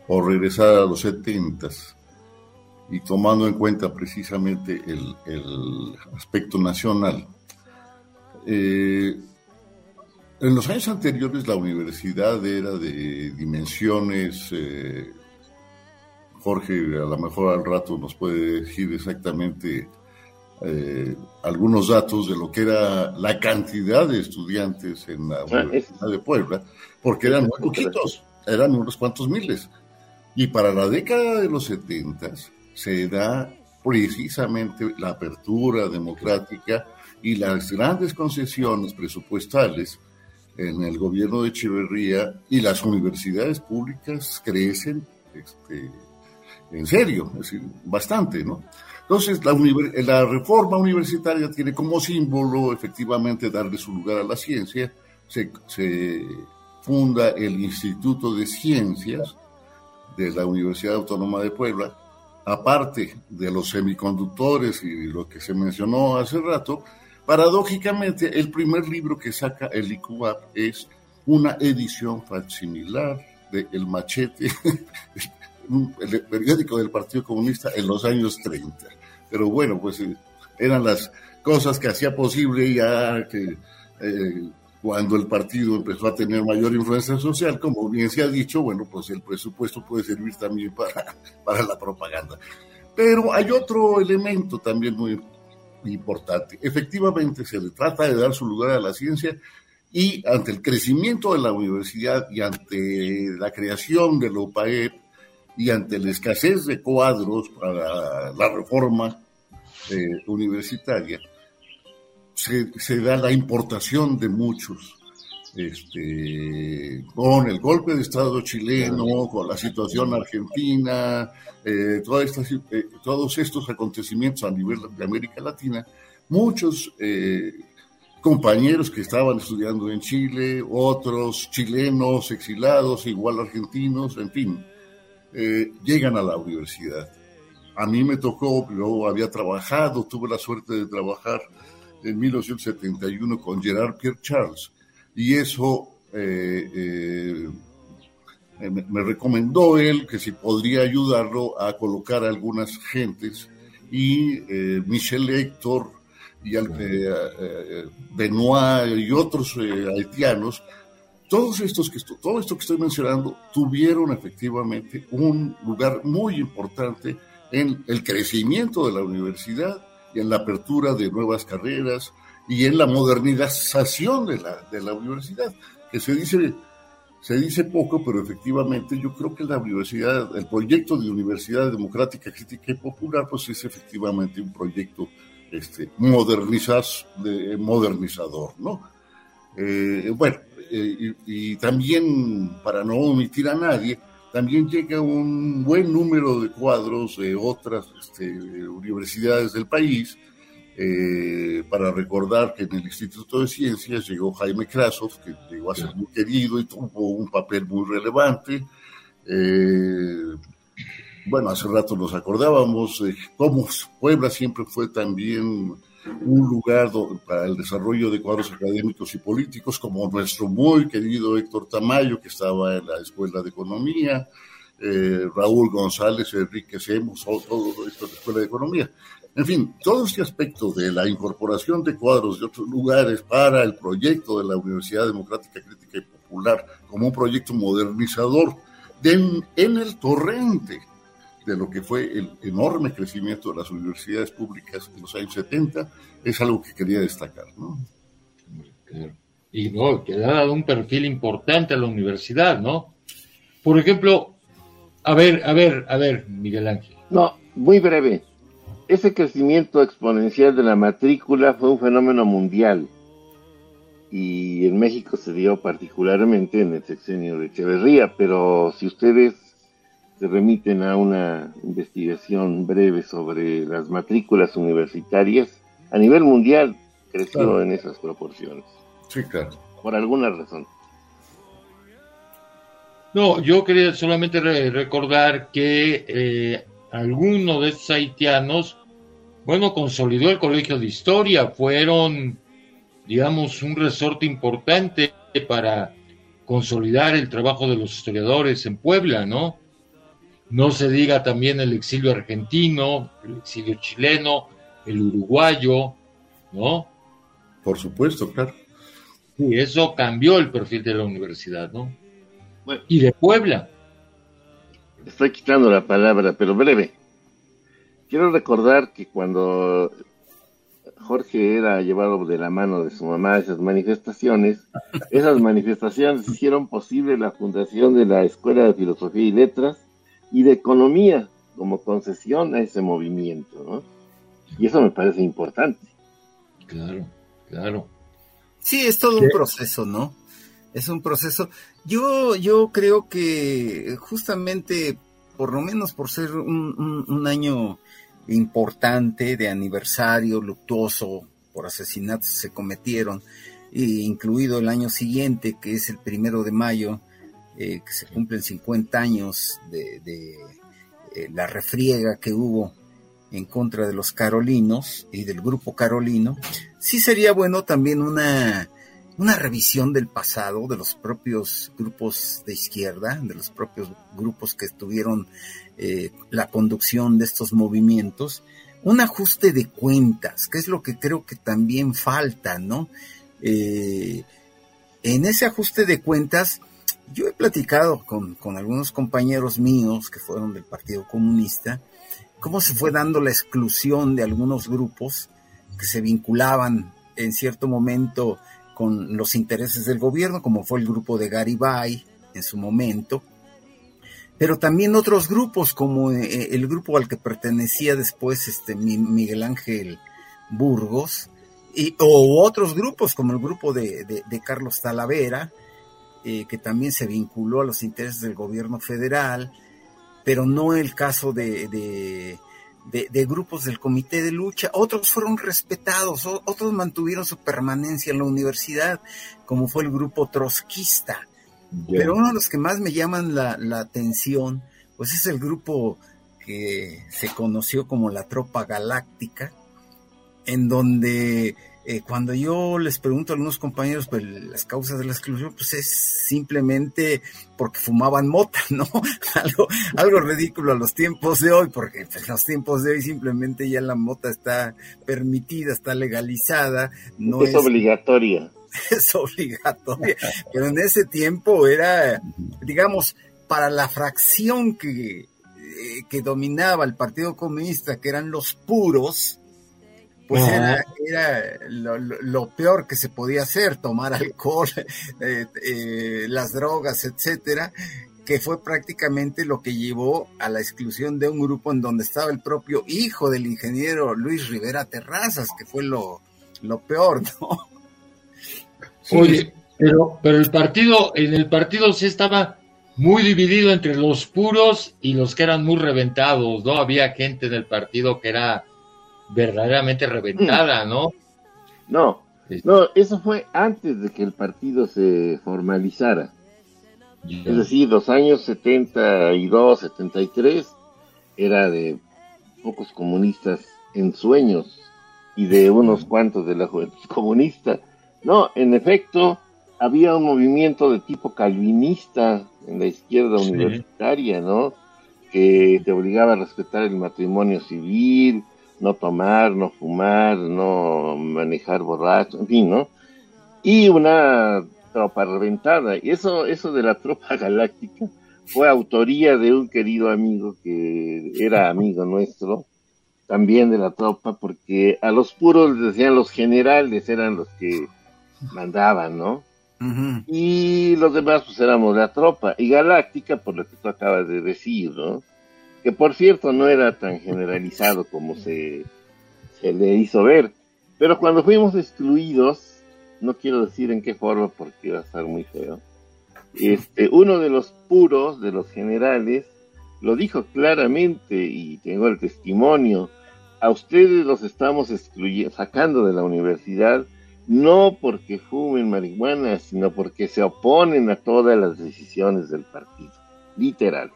o regresar a los setentas y tomando en cuenta precisamente el, aspecto nacional. Eh, en los años anteriores la universidad era de dimensiones, Jorge a lo mejor al rato nos puede decir exactamente eh, algunos datos de lo que era la cantidad de estudiantes en la ah, Universidad de Puebla, porque eran muy poquitos, eran unos cuantos miles. Y para la década de los 70 se da precisamente la apertura democrática y las grandes concesiones presupuestales en el gobierno de Echeverría y las universidades públicas crecen este, en serio, es decir, bastante, ¿no? Entonces, la, reforma universitaria tiene como símbolo efectivamente darle su lugar a la ciencia. Se, se, funda el Instituto de Ciencias de la Universidad Autónoma de Puebla. Aparte de los semiconductores y lo que se mencionó hace rato, paradójicamente el primer libro que saca el ICUAP es una edición facsimilar de El Machete, el periódico del Partido Comunista en los años 30 pero bueno, pues eh, eran las cosas que hacía posible ya que eh, cuando el partido empezó a tener mayor influencia social, como bien se ha dicho, bueno, pues el presupuesto puede servir también para, para la propaganda. Pero hay otro elemento también muy importante. Efectivamente, se le trata de dar su lugar a la ciencia y ante el crecimiento de la universidad y ante la creación de la OPAEP, y ante la escasez de cuadros para la reforma eh, universitaria, se, da la importación de muchos. Este, con el golpe de Estado chileno, con la situación argentina, eh, eh, todos estos acontecimientos a nivel de América Latina, muchos compañeros que estaban estudiando en Chile, otros chilenos exilados, igual argentinos, en fin, eh, llegan a la universidad. A mí me tocó, yo había trabajado, tuve la suerte de trabajar en 1971 con Gerard Pierre Charles y eso eh, eh, me, recomendó él que si podría ayudarlo a colocar a algunas gentes y Michel Héctor y Benoit y otros haitianos todos estos que todo esto que estoy mencionando tuvieron efectivamente un lugar muy importante en el crecimiento de la universidad y en la apertura de nuevas carreras y en la modernización de la, de la universidad, que se dice, se dice poco, pero efectivamente yo creo que la universidad, el proyecto de Universidad Democrática, Crítica y Popular, pues es efectivamente un proyecto este, de, modernizador, ¿no? Eh, bueno, eh, y, también, para no omitir a nadie, también llega un buen número de cuadros de otras este, universidades del país, eh, para recordar que en el Instituto de Ciencias llegó Jaime Krasov, que llegó a ser muy querido y tuvo un papel muy relevante. Eh, bueno, hace rato nos acordábamos cómo Puebla siempre fue también un lugar para el desarrollo de cuadros académicos y políticos, como nuestro muy querido Héctor Tamayo, que estaba en la Escuela de Economía, eh, Raúl González, Enrique Semos, todo esto de la Escuela de Economía. En fin, todo este aspecto de la incorporación de cuadros de otros lugares para el proyecto de la Universidad Democrática Crítica y Popular como un proyecto modernizador en el torrente de lo que fue el enorme crecimiento de las universidades públicas en los años 70, es algo que quería destacar. ¿no? Y no, que ha dado un perfil importante a la universidad, ¿no? Por ejemplo, a ver, a ver, a ver, Miguel Ángel. No, muy breve. Ese crecimiento exponencial de la matrícula fue un fenómeno mundial y en México se dio particularmente en el sexenio de Echeverría, pero si ustedes se remiten a una investigación breve sobre las matrículas universitarias, a nivel mundial creció en esas proporciones. Sí, claro. Por alguna razón. No, yo quería solamente recordar que eh, alguno de estos haitianos, bueno, consolidó el Colegio de Historia, fueron, digamos, un resorte importante para consolidar el trabajo de los historiadores en Puebla, ¿no? No se diga también el exilio argentino, el exilio chileno, el uruguayo, ¿no? Por supuesto, claro. Y eso cambió el perfil de la universidad, ¿no? y de Puebla. Estoy quitando la palabra, pero breve. Quiero recordar que cuando Jorge era llevado de la mano de su mamá a esas manifestaciones, esas manifestaciones hicieron posible la fundación de la Escuela de Filosofía y Letras y de economía como concesión a ese movimiento, ¿no? Y eso me parece importante. Claro, claro. Sí, es todo un proceso, ¿no? Es un proceso. Yo, yo creo que justamente, por lo menos por ser un, año importante de aniversario luctuoso por asesinatos que se cometieron, incluido el año siguiente, que es el primero de mayo, eh, que se cumplen 50 años de, eh, la refriega que hubo en contra de los carolinos y del grupo carolino, sí sería bueno también una, una revisión del pasado de los propios grupos de izquierda, de los propios grupos que tuvieron eh, la conducción de estos movimientos, un ajuste de cuentas, que es lo que creo que también falta, ¿no? Eh, en ese ajuste de cuentas, yo he platicado con, con, algunos compañeros míos que fueron del Partido Comunista, cómo se fue dando la exclusión de algunos grupos que se vinculaban en cierto momento con los intereses del gobierno, como fue el grupo de Garibay en su momento, pero también otros grupos, como eh, el grupo al que pertenecía después este, Miguel Ángel Burgos, y, o otros grupos como el grupo de, Carlos Talavera, eh, que también se vinculó a los intereses del gobierno federal, pero no el caso de, de, grupos del comité de lucha. Otros fueron respetados, otros mantuvieron su permanencia en la universidad, como fue el grupo trotskista. Pero uno de los que más me llaman la, la atención, pues es el grupo que se conoció como la Tropa Galáctica, en donde eh, cuando yo les pregunto a algunos compañeros pues, las causas de la exclusión, pues es simplemente porque fumaban mota, ¿no? algo, algo ridículo a los tiempos de hoy, porque pues, los tiempos de hoy simplemente ya la mota está permitida, está legalizada, no es, es obligatoria. Es obligatoria, pero en ese tiempo era, digamos, para la fracción que, eh, que dominaba el Partido Comunista, que eran los puros, pues era, lo, peor que se podía hacer, tomar alcohol, eh, eh, las drogas, etcétera, que fue prácticamente lo que llevó a la exclusión de un grupo en donde estaba el propio hijo del ingeniero Luis Rivera Terrazas, que fue lo, lo peor, ¿no? Oye, pero, pero el partido, en el partido sí estaba muy dividido entre los puros y los que eran muy reventados, ¿no? Había gente en el partido que era verdaderamente reventada, ¿no? No, no, eso fue antes de que el partido se formalizara. Es decir, los años 72, 73 era de pocos comunistas en sueños y de unos cuantos de la juventud comunista. No, en efecto, había un movimiento de tipo calvinista en la izquierda universitaria, ¿no? Que te obligaba a respetar el matrimonio civil, no tomar, no fumar, no manejar borracho, en fin, ¿no? Y una tropa reventada. Y eso, eso de la tropa galáctica fue autoría de un querido amigo que era amigo nuestro, también de la tropa, porque a los puros les decían los generales, eran los que mandaban, ¿no? Y los demás pues éramos la tropa. Y galáctica, por lo que tú acabas de decir, ¿no? Que por cierto no era tan generalizado como se, se le hizo ver. Pero cuando fuimos excluidos, no quiero decir en qué forma porque va a estar muy feo, este, uno de los puros, de los generales, lo dijo claramente y tengo el testimonio, a ustedes los estamos excluyendo, sacando de la universidad, no porque fumen marihuana, sino porque se oponen a todas las decisiones del partido, literal.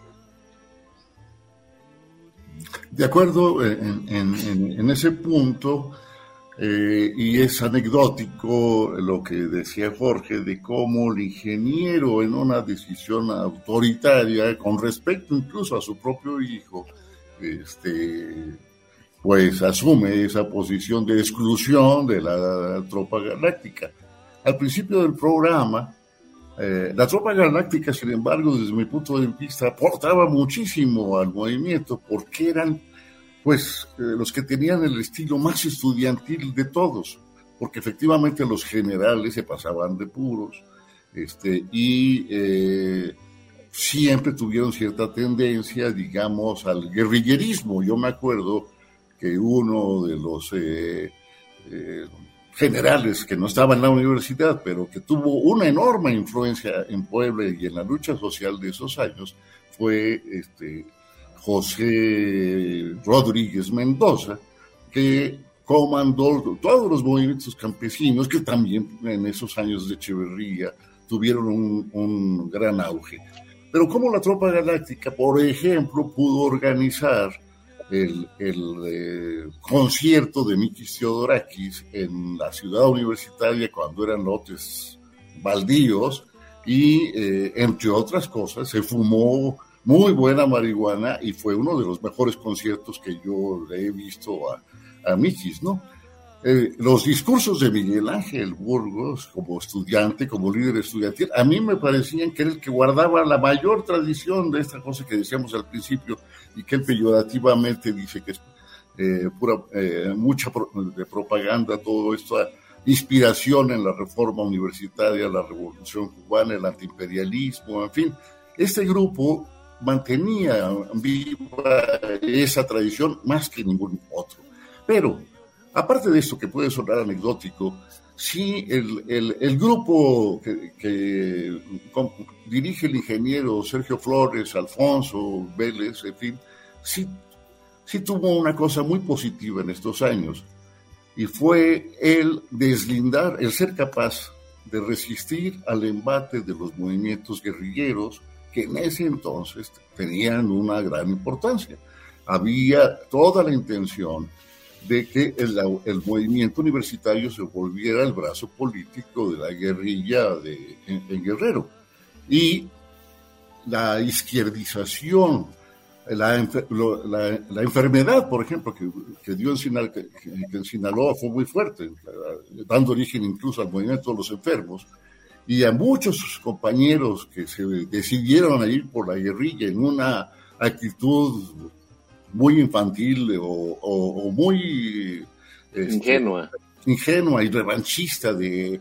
De acuerdo eh, en, ese punto, eh, y es anecdótico lo que decía Jorge de cómo el ingeniero en una decisión autoritaria, con respecto incluso a su propio hijo, este, pues asume esa posición de exclusión de la tropa galáctica. Al principio del programa, eh, la tropa galáctica, sin embargo, desde mi punto de vista, aportaba muchísimo al movimiento porque eran, pues, eh, los que tenían el estilo más estudiantil de todos, porque efectivamente los generales se pasaban de puros, este, y eh, siempre tuvieron cierta tendencia, digamos, al guerrillerismo. Yo me acuerdo que uno de los generales que no estaba en la universidad, pero que tuvo una enorme influencia en Puebla y en la lucha social de esos años, fue este, José Rodríguez Mendoza, que comandó todos los movimientos campesinos que también en esos años de Echeverría tuvieron un, gran auge. Pero como la Tropa Galáctica, por ejemplo, pudo organizar el, eh, concierto de Mikis Theodorakis en la ciudad universitaria cuando eran lotes baldíos y, eh, entre otras cosas, se fumó muy buena marihuana y fue uno de los mejores conciertos que yo le he visto a, a Mikis, ¿no? Eh, los discursos de Miguel Ángel Burgos, como estudiante, como líder estudiantil, a mí me parecían que era el que guardaba la mayor tradición de esta cosa que decíamos al principio y que peyorativamente dice que es eh, pura, eh, mucha de propaganda, todo esto, inspiración en la reforma universitaria, la revolución cubana, el antiimperialismo, en fin. Este grupo mantenía viva esa tradición más que ningún otro. Pero Aparte de esto que puede sonar anecdótico, sí el, grupo que, dirige el ingeniero Sergio Flores, Alfonso Vélez, en fin, sí, sí tuvo una cosa muy positiva en estos años y fue el deslindar, el ser capaz de resistir al embate de los movimientos guerrilleros que en ese entonces tenían una gran importancia. Había toda la intención de que el, movimiento universitario se volviera el brazo político de la guerrilla de, en, Guerrero. Y la izquierdización, la, la, enfermedad, por ejemplo, que, dio en, que, en Sinaloa fue muy fuerte, dando origen incluso al movimiento de los enfermos, y a muchos compañeros que se decidieron a ir por la guerrilla en una actitud muy infantil o, muy este, ingenua. ingenua y revanchista de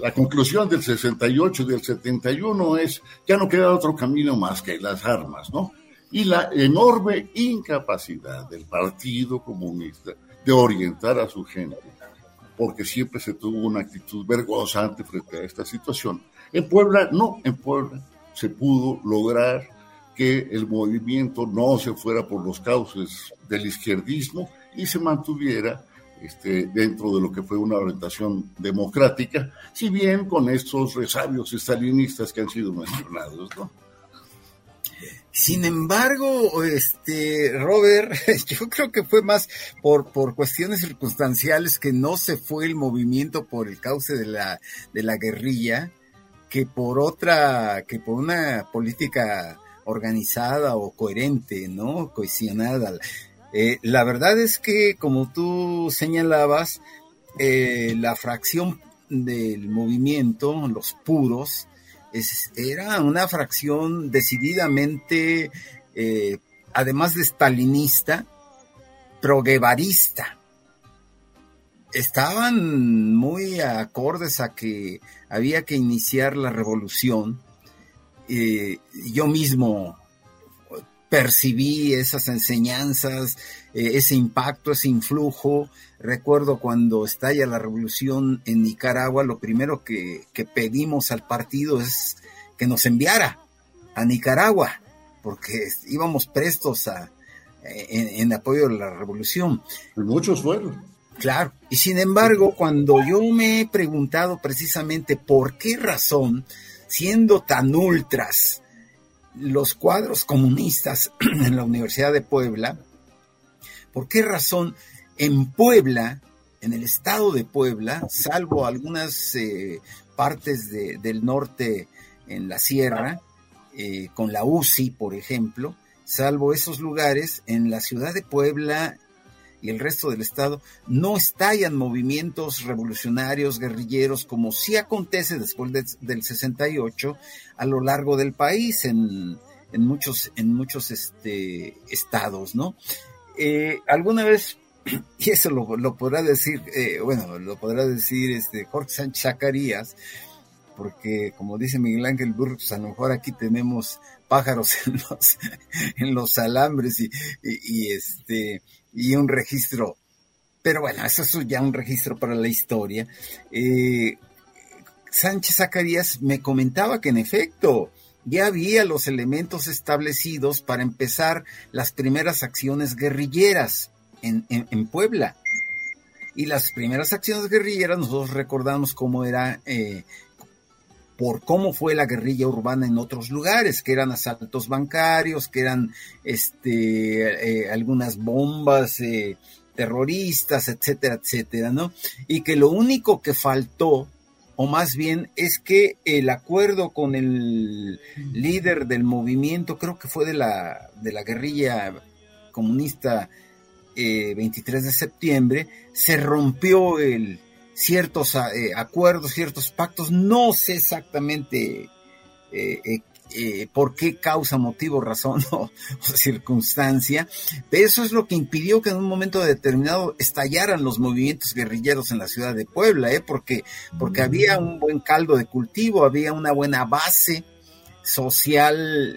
la conclusión del 68 y del 71 es ya no queda otro camino más que las armas, ¿no? Y la enorme incapacidad del Partido Comunista de orientar a su gente, porque siempre se tuvo una actitud vergonzante frente a esta situación. En Puebla, no, en Puebla se pudo lograr que el movimiento no se fuera por los cauces del izquierdismo y se mantuviera este, dentro de lo que fue una orientación democrática, si bien con estos resabios estalinistas que han sido mencionados, ¿no? Sin embargo, este Robert, yo creo que fue más por, por cuestiones circunstanciales que no se fue el movimiento por el cauce de la, de la guerrilla, que por otra, que por una política organizada o coherente, ¿no? Cohesionada. Eh, la verdad es que, como tú señalabas, eh, la fracción del movimiento, los puros, era una fracción decididamente, eh, además de stalinista, proguevarista. Estaban muy acordes a que había que iniciar la revolución eh, yo mismo percibí esas enseñanzas, eh, ese impacto, ese influjo. Recuerdo cuando estalla la revolución en Nicaragua, lo primero que, pedimos al partido es que nos enviara a Nicaragua, porque íbamos prestos a, en, en apoyo de la revolución. Muchos fueron. Claro, y sin embargo, cuando yo me he preguntado precisamente por qué razón siendo tan ultras los cuadros comunistas en la Universidad de Puebla, ¿por qué razón en Puebla, en el estado de Puebla, salvo algunas eh, partes del norte en la sierra, eh, con la UCI, por ejemplo, salvo esos lugares, en la ciudad de Puebla y el resto del Estado no estallan movimientos revolucionarios, guerrilleros, como sí acontece después del 68 a lo largo del país en, muchos, en muchos este, estados, ¿no? Eh, alguna vez, y eso lo, podrá decir, eh, bueno, lo podrá decir este, Jorge Sánchez Zacarías, porque como dice Miguel Ángel Burgos, a lo mejor aquí tenemos pájaros en los, en los alambres y, y, este, y un registro. Pero bueno, eso es ya un registro para la historia. Eh, Sánchez Zacarías me comentaba que en efecto, ya había los elementos establecidos para empezar las primeras acciones guerrilleras en, en, Puebla. Y las primeras acciones guerrilleras, nosotros recordamos cómo era, eh, por cómo fue la guerrilla urbana en otros lugares, que eran asaltos bancarios, que eran este, eh, algunas bombas eh, terroristas, etcétera, etcétera, ¿no? Y que lo único que faltó o más bien es que el acuerdo con el líder del movimiento, creo que fue de la, de la guerrilla comunista 23 eh, de septiembre, se rompió el, ciertos eh, acuerdos, ciertos pactos, no sé exactamente eh, eh, por qué causa, motivo, razón o, circunstancia. Pero eso es lo que impidió que en un momento determinado estallaran los movimientos guerrilleros en la ciudad de Puebla, ¿eh? porque, porque había un buen caldo de cultivo, había una buena base social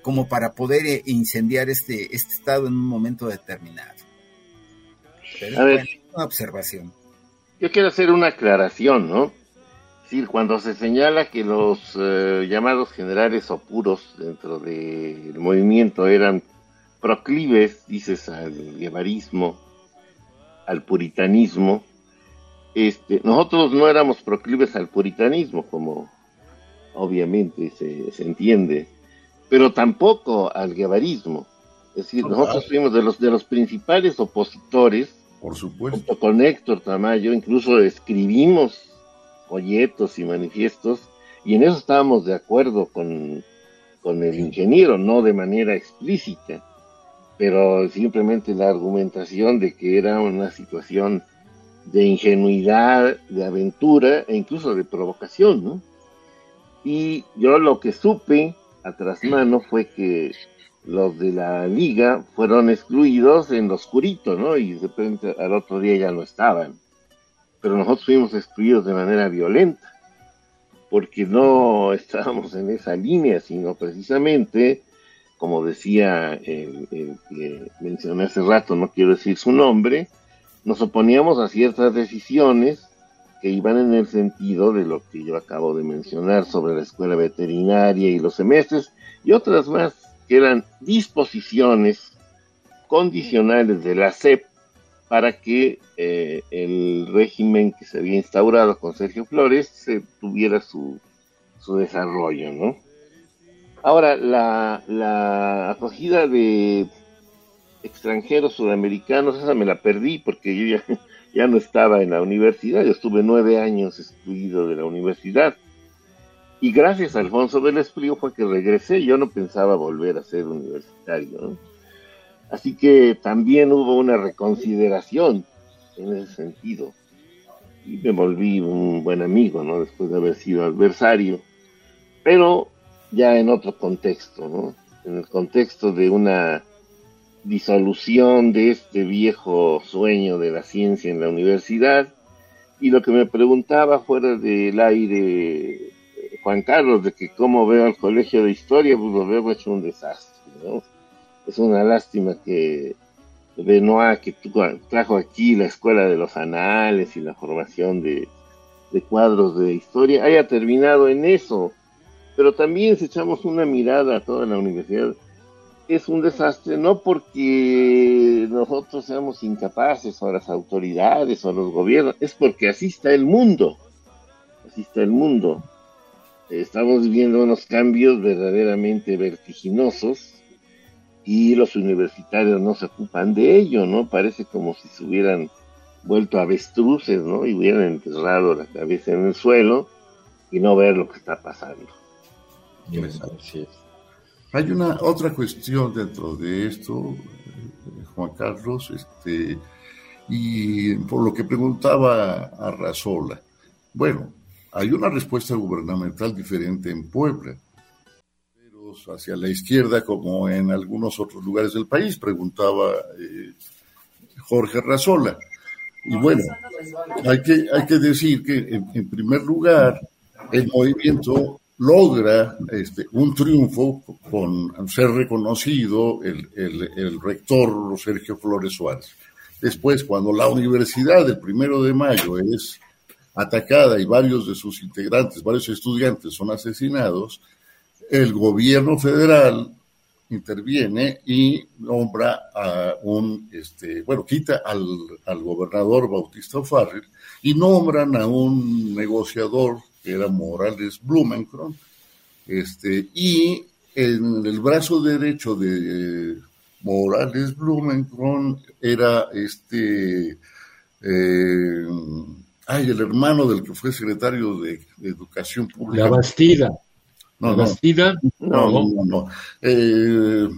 como para poder incendiar este, este estado en un momento determinado. A ver, una observación. Yo quiero hacer una aclaración, ¿no? decir, cuando se señala que los eh, llamados generales o puros dentro del movimiento eran proclives, dices, al guevarismo, al puritanismo, este, nosotros no éramos proclives al puritanismo, como obviamente se, se entiende, pero tampoco al guevarismo. Es decir, nosotros fuimos de los, de los principales opositores, por supuesto. Junto con Héctor Tamayo, incluso escribimos folletos y manifiestos, y en eso estábamos de acuerdo con, con el ingeniero, no de manera explícita, pero simplemente la argumentación de que era una situación de ingenuidad, de aventura e incluso de provocación, ¿no? Y yo lo que supe a trasmano fue que los de la liga fueron excluidos en lo oscurito, ¿no? Y de repente al otro día ya no estaban pero nosotros fuimos excluidos de manera violenta, porque no estábamos en esa línea, sino precisamente, como decía el, que mencioné hace rato, no quiero decir su nombre, nos oponíamos a ciertas decisiones que iban en el sentido de lo que yo acabo de mencionar sobre la escuela veterinaria y los semestres, y otras más que eran disposiciones condicionales de la SEP para que eh, el régimen que se había instaurado con Sergio Flores se tuviera su, su desarrollo, ¿no? Ahora, la, la acogida de extranjeros sudamericanos, esa me la perdí porque yo ya, ya no estaba en la universidad, yo estuve nueve años excluido de la universidad. Y gracias a Alfonso Frío fue que regresé, yo no pensaba volver a ser universitario. Así que también hubo una reconsideración en ese sentido. Y me volví un buen amigo, ¿no? Después de haber sido adversario. Pero ya en otro contexto, ¿no? En el contexto de una disolución de este viejo sueño de la ciencia en la universidad. Y lo que me preguntaba fuera del aire Juan Carlos, de que cómo veo al colegio de historia, pues lo veo hecho un desastre, es una lástima que Benoit, que trajo aquí la escuela de los anales y la formación de, cuadros de historia, haya terminado en eso. Pero también si echamos una mirada a toda la universidad, es un desastre no porque nosotros seamos incapaces o las autoridades o los gobiernos, es porque así está el mundo. Así está el mundo. Estamos viviendo unos cambios verdaderamente vertiginosos y los universitarios no se ocupan de ello, ¿no? Parece como si se hubieran vuelto avestruces, ¿no? Y hubieran enterrado la cabeza en el suelo y no ver lo que está pasando. Hay una otra cuestión dentro de esto, Juan Carlos, este, y por lo que preguntaba a Razola. Bueno, hay una respuesta gubernamental diferente en Puebla hacia la izquierda como en algunos otros lugares del país, preguntaba eh, Jorge Razola. Y bueno, hay que, hay que decir que en, primer lugar, el movimiento logra este, un triunfo con ser reconocido el, el, el, rector Sergio Flores Suárez. Después, cuando la universidad del primero de mayo es atacada y varios de sus integrantes, varios estudiantes son asesinados, el gobierno federal interviene y nombra a un, este, bueno, quita al, al gobernador Bautista Farrell y nombran a un negociador que era Morales Blumenkron, este, y en el brazo derecho de Morales Blumenkron era este, eh, ay, el hermano del que fue secretario de, Educación Pública. La Bastida. No, no, no, no, eh,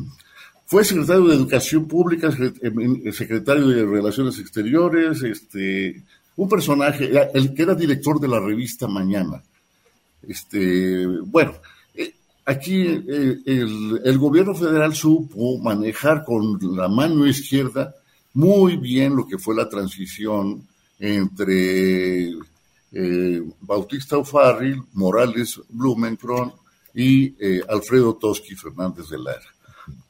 fue secretario de Educación Pública, secretario de Relaciones Exteriores, este, un personaje, el que era director de la revista Mañana. Este, bueno, eh, aquí eh, el, gobierno federal supo manejar con la mano izquierda muy bien lo que fue la transición entre Bautista O'Farrill, Morales Blumenkron y eh, Alfredo Toschi Fernández de Lara.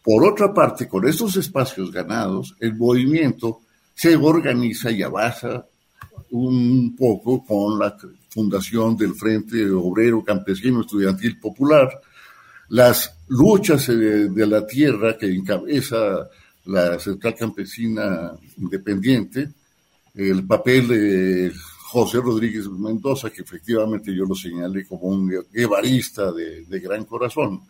Por otra parte, con estos espacios ganados, el movimiento se organiza y avanza un poco con la fundación del Frente Obrero Campesino Estudiantil Popular, las luchas de la tierra que encabeza la Central Campesina Independiente, el papel de José Rodríguez Mendoza, que efectivamente yo lo señalé como un guevarista de, gran corazón.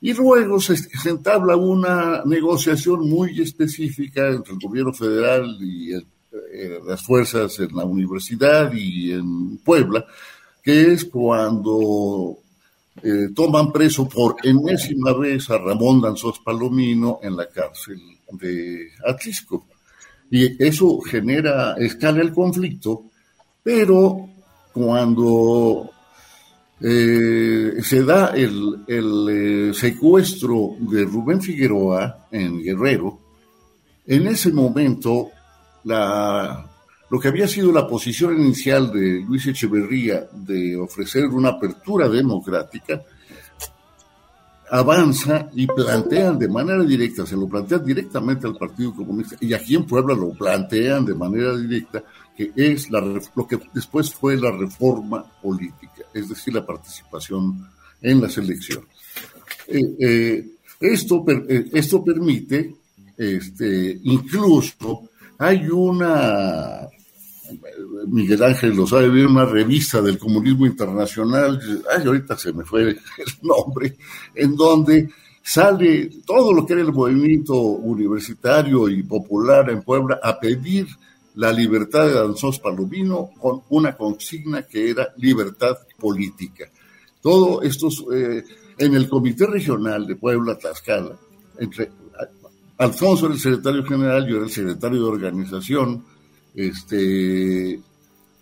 Y luego se, entabla una negociación muy específica entre el gobierno federal y eh, las fuerzas en la universidad y en Puebla, que es cuando eh, toman preso por enésima vez a Ramón Danzós Palomino en la cárcel de Atlisco. Y eso genera, escala el conflicto pero cuando eh, se da el, eh, secuestro de Rubén Figueroa en Guerrero, en ese momento la, lo que había sido la posición inicial de Luis Echeverría de ofrecer una apertura democrática, avanza y plantean de manera directa, se lo plantean directamente al Partido Comunista, y aquí en Puebla lo plantean de manera directa, que es la, lo que después fue la reforma política, es decir, la participación en las elecciones. Eh, eh, esto, eh, esto permite, este, incluso hay una, Miguel Ángel lo sabe bien, una revista del comunismo internacional, ay, ahorita se me fue el nombre, en donde sale todo lo que era el movimiento universitario y popular en Puebla a pedir la libertad de Danzós Palomino con una consigna que era libertad política. Todo esto eh, en el Comité Regional de Puebla, Tlaxcala, entre Alfonso era el secretario general, yo era el secretario de organización, este,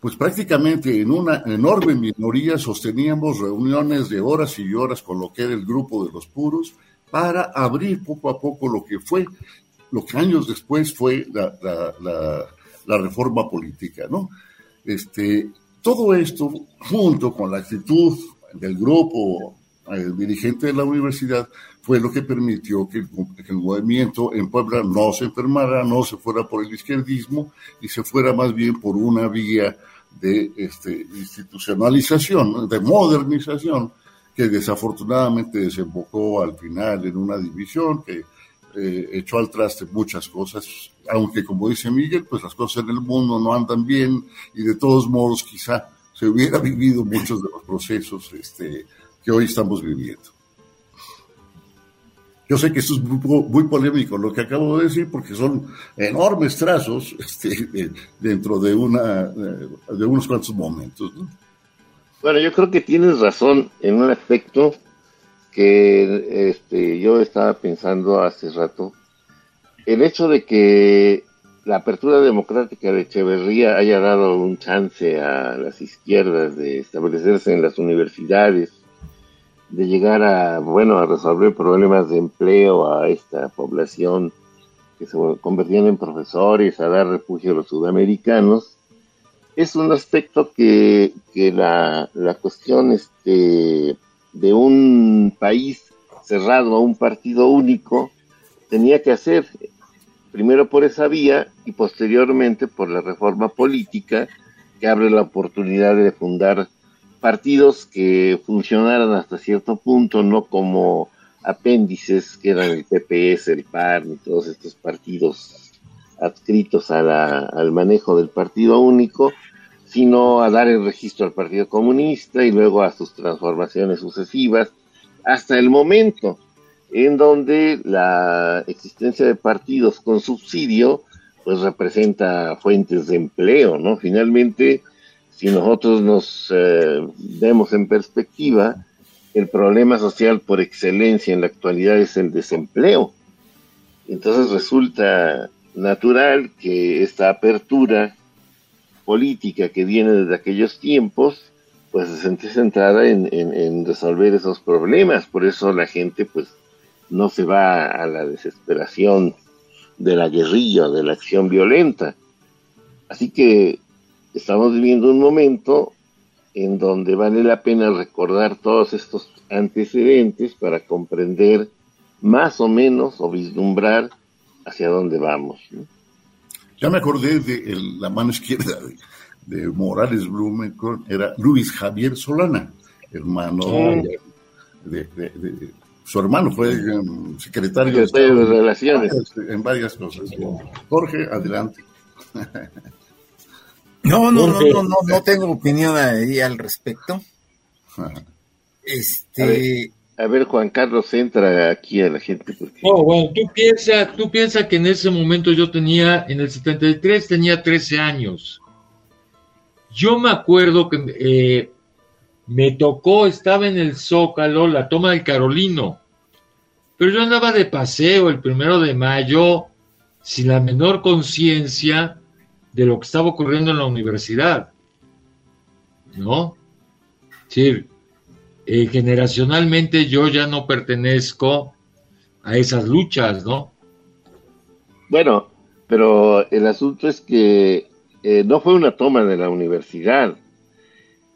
pues prácticamente en una enorme minoría sosteníamos reuniones de horas y horas con lo que era el grupo de los puros para abrir poco a poco lo que fue, lo que años después fue la reforma política, ¿no? Este, todo esto, junto con la actitud del grupo el dirigente de la universidad, fue lo que permitió que el, movimiento en Puebla no se enfermara, no se fuera por el izquierdismo y se fuera más bien por una vía de este, institucionalización, de modernización, que desafortunadamente desembocó al final en una división que eh, echó al traste muchas cosas, aunque como dice Miguel, pues las cosas en el mundo no andan bien y de todos modos quizá se hubiera vivido muchos de los procesos este, que hoy estamos viviendo. Yo sé que esto es muy, polémico lo que acabo de decir porque son enormes trazos este, dentro de, una, de unos cuantos momentos. Bueno, yo creo que tienes razón en un aspecto que este, yo estaba pensando hace rato, el hecho de que la apertura democrática de Echeverría haya dado un chance a las izquierdas de establecerse en las universidades, de llegar a, bueno, a resolver problemas de empleo a esta población que se convertían en profesores a dar refugio a los sudamericanos, es un aspecto que, la, la, cuestión este, de un país cerrado a un partido único tenía que hacer, primero por esa vía y posteriormente por la reforma política que abre la oportunidad de fundar partidos que funcionaran hasta cierto punto, no como apéndices que eran el PPS, el PAN y todos estos partidos adscritos al manejo del partido único, sino a dar el registro al Partido Comunista y luego a sus transformaciones sucesivas, hasta el momento en donde la existencia de partidos con subsidio pues representa fuentes de empleo, ¿no? Finalmente, si nosotros nos eh, vemos en perspectiva, el problema social por excelencia en la actualidad es el desempleo. Entonces resulta natural que esta apertura política que viene desde aquellos tiempos, pues se siente centrada en, en, resolver esos problemas. Por eso la gente, pues, no se va a la desesperación de la guerrilla, de la acción violenta. Así que estamos viviendo un momento en donde vale la pena recordar todos estos antecedentes para comprender más o menos o vislumbrar hacia dónde vamos. Ya me acordé de la mano izquierda de, Morales Blumenkorn, era Luis Javier Solana, hermano de, su hermano fue um, secretario, de, Relaciones. En varias cosas. Jorge, adelante. No, no, no, no, no, no tengo opinión ahí al respecto. Este, a ver, Juan Carlos, entra aquí a la gente. Oh, bueno, tú piensas tú piensa que en ese momento yo tenía, en el 73 tenía 13 años. Yo me acuerdo que eh, me tocó, estaba en el Zócalo, la toma del Carolino. Pero yo andaba de paseo el primero de mayo sin la menor conciencia de lo que estaba ocurriendo en la universidad. ¿No? Sí, eh, generacionalmente yo ya no pertenezco a esas luchas, ¿no? Bueno, pero el asunto es que eh, no fue una toma de la universidad,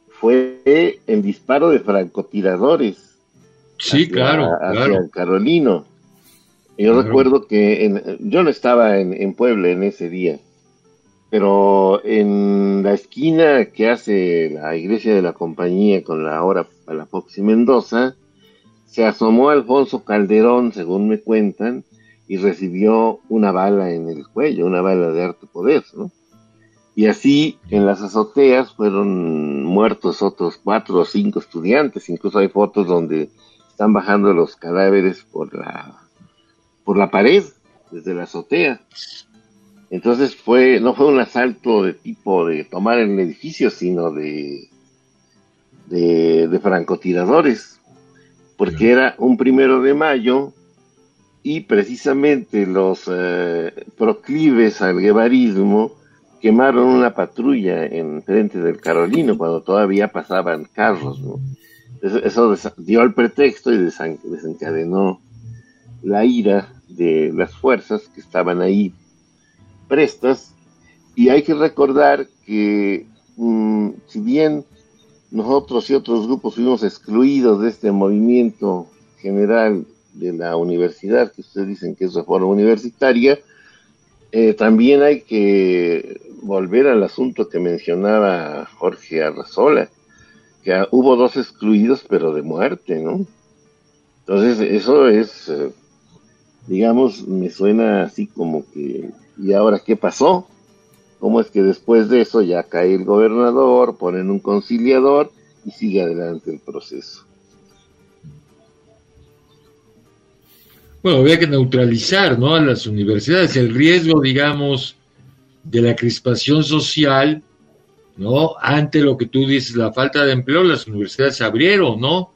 fue el disparo de francotiradores. Sí, claro, claro. Carolino. Yo recuerdo que yo no estaba en, en Puebla en ese día, pero en la esquina que hace la iglesia de la compañía con la hora la Fox y Mendoza, se asomó Alfonso Calderón, según me cuentan, y recibió una bala en el cuello, una bala de harto poder, ¿no? Y así en las azoteas fueron muertos otros cuatro o cinco estudiantes, incluso hay fotos donde están bajando los cadáveres por la, por la pared, desde la azotea. Entonces fue, no fue un asalto de tipo de tomar el edificio, sino de, de, francotiradores, porque era un primero de mayo y precisamente los eh, proclives al guevarismo quemaron una patrulla en frente del Carolino cuando todavía pasaban carros. Eso, eso dio el pretexto y desencadenó la ira de las fuerzas que estaban ahí prestas y hay que recordar que mm, si bien nosotros y otros grupos fuimos excluidos de este movimiento general de la universidad, que ustedes dicen que es reforma universitaria, eh, también hay que volver al asunto que mencionaba Jorge Arrazola, que hubo dos excluidos pero de muerte, ¿no? Entonces eso es, eh, digamos, me suena así como que ¿Y ahora qué pasó? ¿Cómo es que después de eso ya cae el gobernador, ponen un conciliador y sigue adelante el proceso? Bueno, había que neutralizar ¿no? a las universidades. El riesgo, digamos, de la crispación social, ¿no? Ante lo que tú dices, la falta de empleo, las universidades se abrieron, ¿no?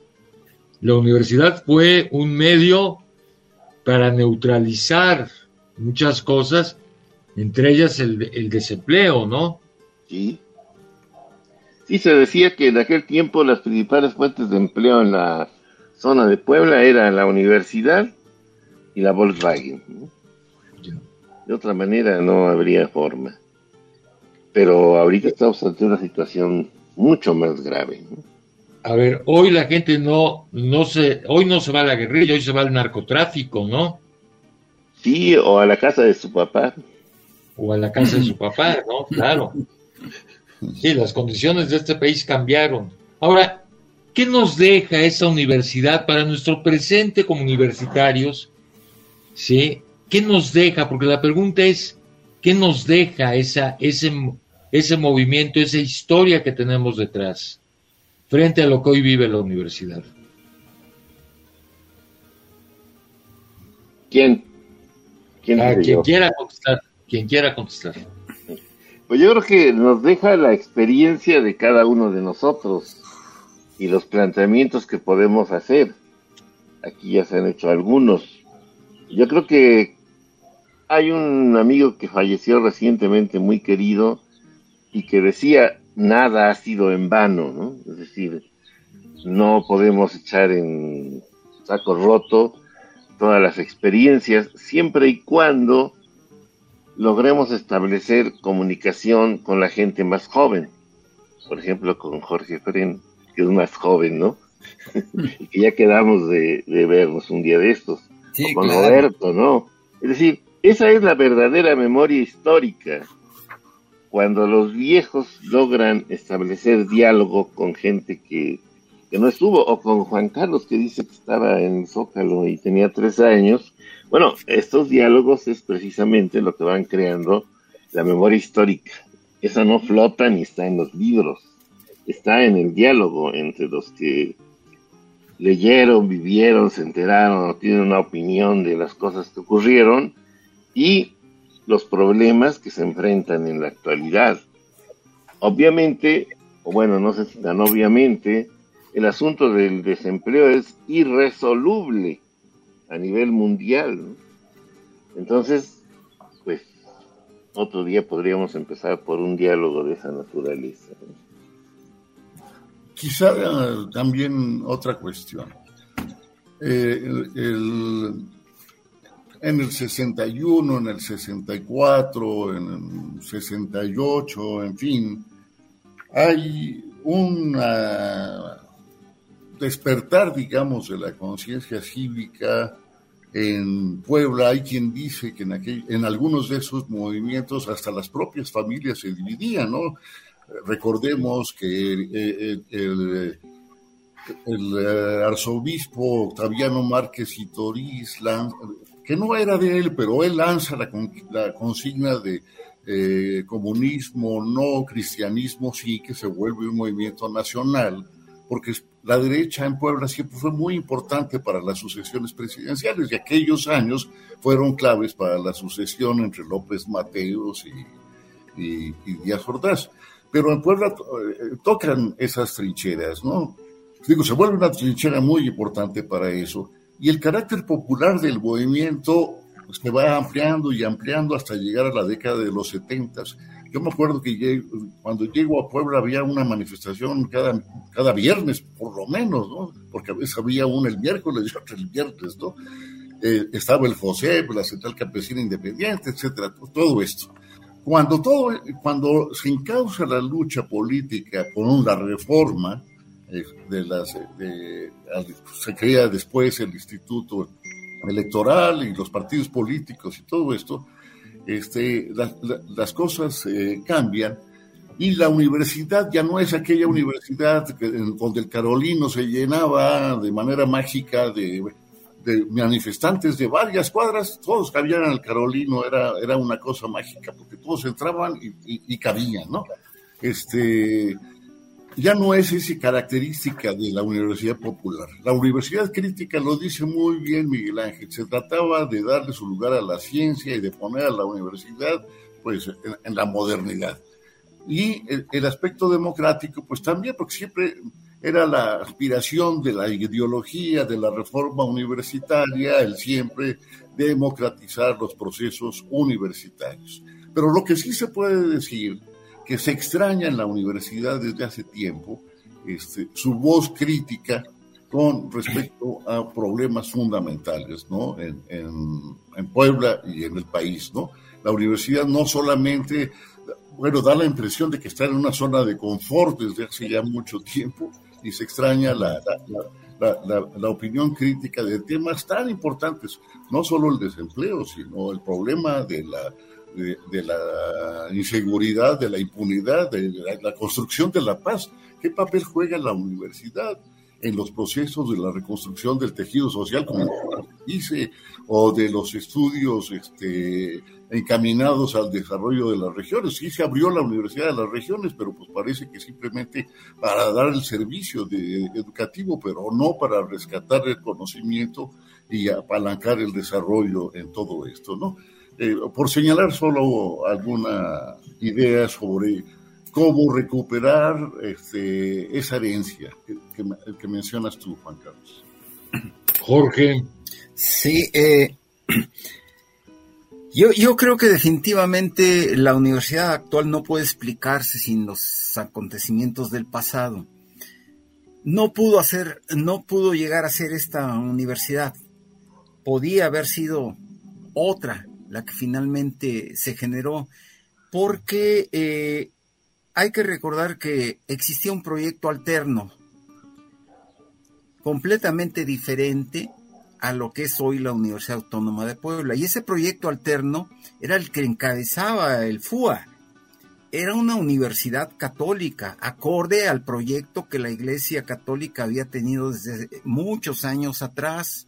La universidad fue un medio para neutralizar muchas cosas entre ellas el, desempleo, ¿no? Sí. Sí, se decía que en aquel tiempo las principales fuentes de empleo en la zona de Puebla eran la universidad y la Volkswagen. De otra manera no habría forma. Pero ahorita estamos ante una situación mucho más grave. A ver, hoy la gente no, no se, hoy no se va a la guerrilla, hoy se va al narcotráfico, ¿no? Sí, o a la casa de su papá. O a la casa de su papá, ¿no? Claro. Sí, las condiciones de este país cambiaron. Ahora, ¿qué nos deja esa universidad para nuestro presente como universitarios? ¿Sí? ¿Qué nos deja? Porque la pregunta es, ¿qué nos deja esa, ese, ese movimiento, esa historia que tenemos detrás, frente a lo que hoy vive la universidad? ¿Quién? ¿Quién ah, quien quiera contestar, quien quiera contestar. Pues yo creo que nos deja la experiencia de cada uno de nosotros y los planteamientos que podemos hacer. Aquí ya se han hecho algunos. Yo creo que hay un amigo que falleció recientemente muy querido y que decía, nada ha sido en vano, ¿no? Es decir, no podemos echar en saco roto todas las experiencias siempre y cuando logremos establecer comunicación con la gente más joven. Por ejemplo, con Jorge Fren, que es más joven, ¿no? y que ya quedamos de, vernos un día de estos. o con Roberto, ¿no? Es decir, esa es la verdadera memoria histórica. Cuando los viejos logran establecer diálogo con gente que, que no estuvo, o con Juan Carlos, que dice que estaba en Zócalo y tenía tres años, bueno, estos diálogos es precisamente lo que van creando la memoria histórica. Esa no flota ni está en los libros, está en el diálogo entre los que leyeron, vivieron, se enteraron o tienen una opinión de las cosas que ocurrieron y los problemas que se enfrentan en la actualidad. Obviamente, o bueno, no sé si tan obviamente, el asunto del desempleo es irresoluble a nivel mundial. Entonces, pues, otro día podríamos empezar por un diálogo de esa naturaleza. Quizá eh, también otra cuestión. Eh, en el 61, en el 64, en el 68, en fin, hay una despertar, digamos, de la conciencia cívica en Puebla. Hay quien dice que en, en algunos de esos movimientos hasta las propias familias se dividían, ¿no? Recordemos que el, eh, arzobispo Octaviano Márquez y Toriz, que no era de él, pero él lanza la, la consigna de eh, comunismo, no cristianismo, sí, que se vuelve un movimiento nacional, porque la derecha en Puebla siempre fue muy importante para las sucesiones presidenciales y aquellos años fueron claves para la sucesión entre López Mateos y, y, Díaz Ordaz. Pero en Puebla eh, tocan esas trincheras, ¿no? Digo, se vuelve una trinchera muy importante para eso. Y el carácter popular del movimiento pues, se va ampliando y ampliando hasta llegar a la década de los setentas. Yo me acuerdo que cuando llego a Puebla había una manifestación cada, cada viernes, por lo menos, ¿no? Porque a veces había una el miércoles y otra el viernes, ¿no? Eh, estaba el José, la Central Campesina Independiente, etcétera, todo esto. Cuando, todo, cuando se encausa la lucha política con la reforma, eh, de las, de, se crea después el Instituto Electoral y los partidos políticos y todo esto, este, las cosas eh, cambian y la universidad ya no es aquella universidad donde el Carolino se llenaba de manera mágica de, manifestantes de varias cuadras, todos cabían al Carolino, era, era una cosa mágica, porque todos entraban y, y cabían, ¿no? Este, ya no es esa característica de la universidad popular. La universidad crítica lo dice muy bien Miguel Ángel, se trataba de darle su lugar a la ciencia y de poner a la universidad pues en, la modernidad. Y el, aspecto democrático pues también, porque siempre era la aspiración de la ideología de la reforma universitaria, el siempre democratizar los procesos universitarios. Pero lo que sí se puede decir que se extraña en la universidad desde hace tiempo este, su voz crítica con respecto a problemas fundamentales, ¿no? En, en, Puebla y en el país, ¿no? la universidad no solamente, bueno, da la impresión de que está en una zona de confort desde hace ya mucho tiempo y se extraña la, la, opinión crítica de temas tan importantes, no solo el desempleo, sino el problema de la, de, la inseguridad, de la impunidad, de la, construcción de la paz. ¿Qué papel juega la universidad? en los procesos de la reconstrucción del tejido social, como dice, o de los estudios este, encaminados al desarrollo de las regiones. Sí se abrió la Universidad de las Regiones, pero pues parece que simplemente para dar el servicio educativo, pero no para rescatar el conocimiento y apalancar el desarrollo en todo esto, ¿no? Eh, por señalar solo alguna idea sobre cómo recuperar este, esa herencia que, que, mencionas tú, Juan Carlos. Jorge. Sí, eh, yo, yo creo que definitivamente la universidad actual no puede explicarse sin los acontecimientos del pasado. No pudo hacer, no pudo llegar a ser esta universidad. Podía haber sido otra la que finalmente se generó, porque eh, hay que recordar que existía un proyecto alterno, completamente diferente a lo que es hoy la Universidad Autónoma de Puebla. Y ese proyecto alterno era el que encabezaba el FUA. Era una universidad católica, acorde al proyecto que la Iglesia Católica había tenido desde muchos años atrás.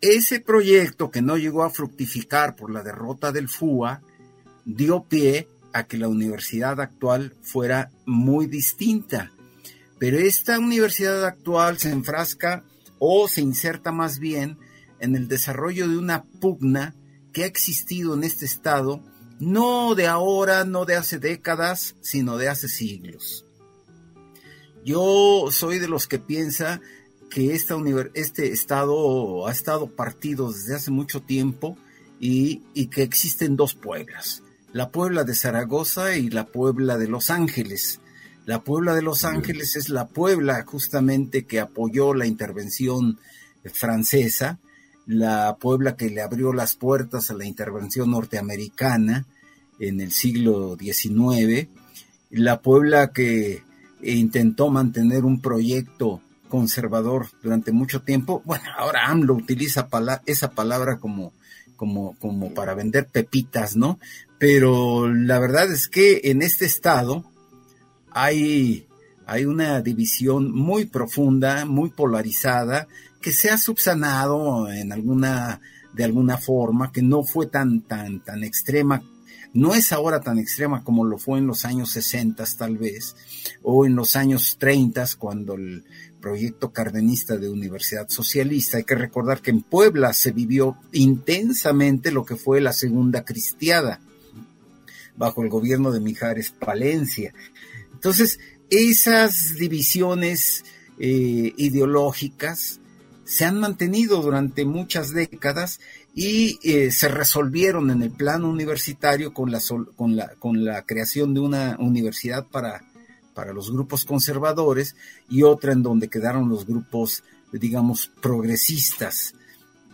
Ese proyecto que no llegó a fructificar por la derrota del FUA dio pie a que la universidad actual fuera muy distinta. Pero esta universidad actual se enfrasca o se inserta más bien en el desarrollo de una pugna que ha existido en este estado no de ahora, no de hace décadas, sino de hace siglos. Yo soy de los que piensa que esta este estado ha estado partido desde hace mucho tiempo y, y que existen dos pueblas, la Puebla de Zaragoza y la Puebla de Los Ángeles. La Puebla de Los Ángeles es la Puebla justamente que apoyó la intervención francesa, la Puebla que le abrió las puertas a la intervención norteamericana en el siglo XIX, la Puebla que intentó mantener un proyecto conservador durante mucho tiempo. Bueno, ahora AMLO utiliza esa palabra como, como, como para vender pepitas, ¿no? Pero la verdad es que en este estado, hay, hay una división muy profunda, muy polarizada, que se ha subsanado en alguna, de alguna forma, que no fue tan, tan, tan extrema no es ahora tan extrema como lo fue en los años 60 tal vez, o en los años 30 cuando el proyecto cardenista de Universidad Socialista. Hay que recordar que en Puebla se vivió intensamente lo que fue la segunda cristiada bajo el gobierno de Mijares Palencia. Entonces, esas divisiones eh, ideológicas se han mantenido durante muchas décadas y eh, se resolvieron en el plano universitario con la, con la, con la creación de una universidad para, para los grupos conservadores y otra en donde quedaron los grupos, digamos, progresistas.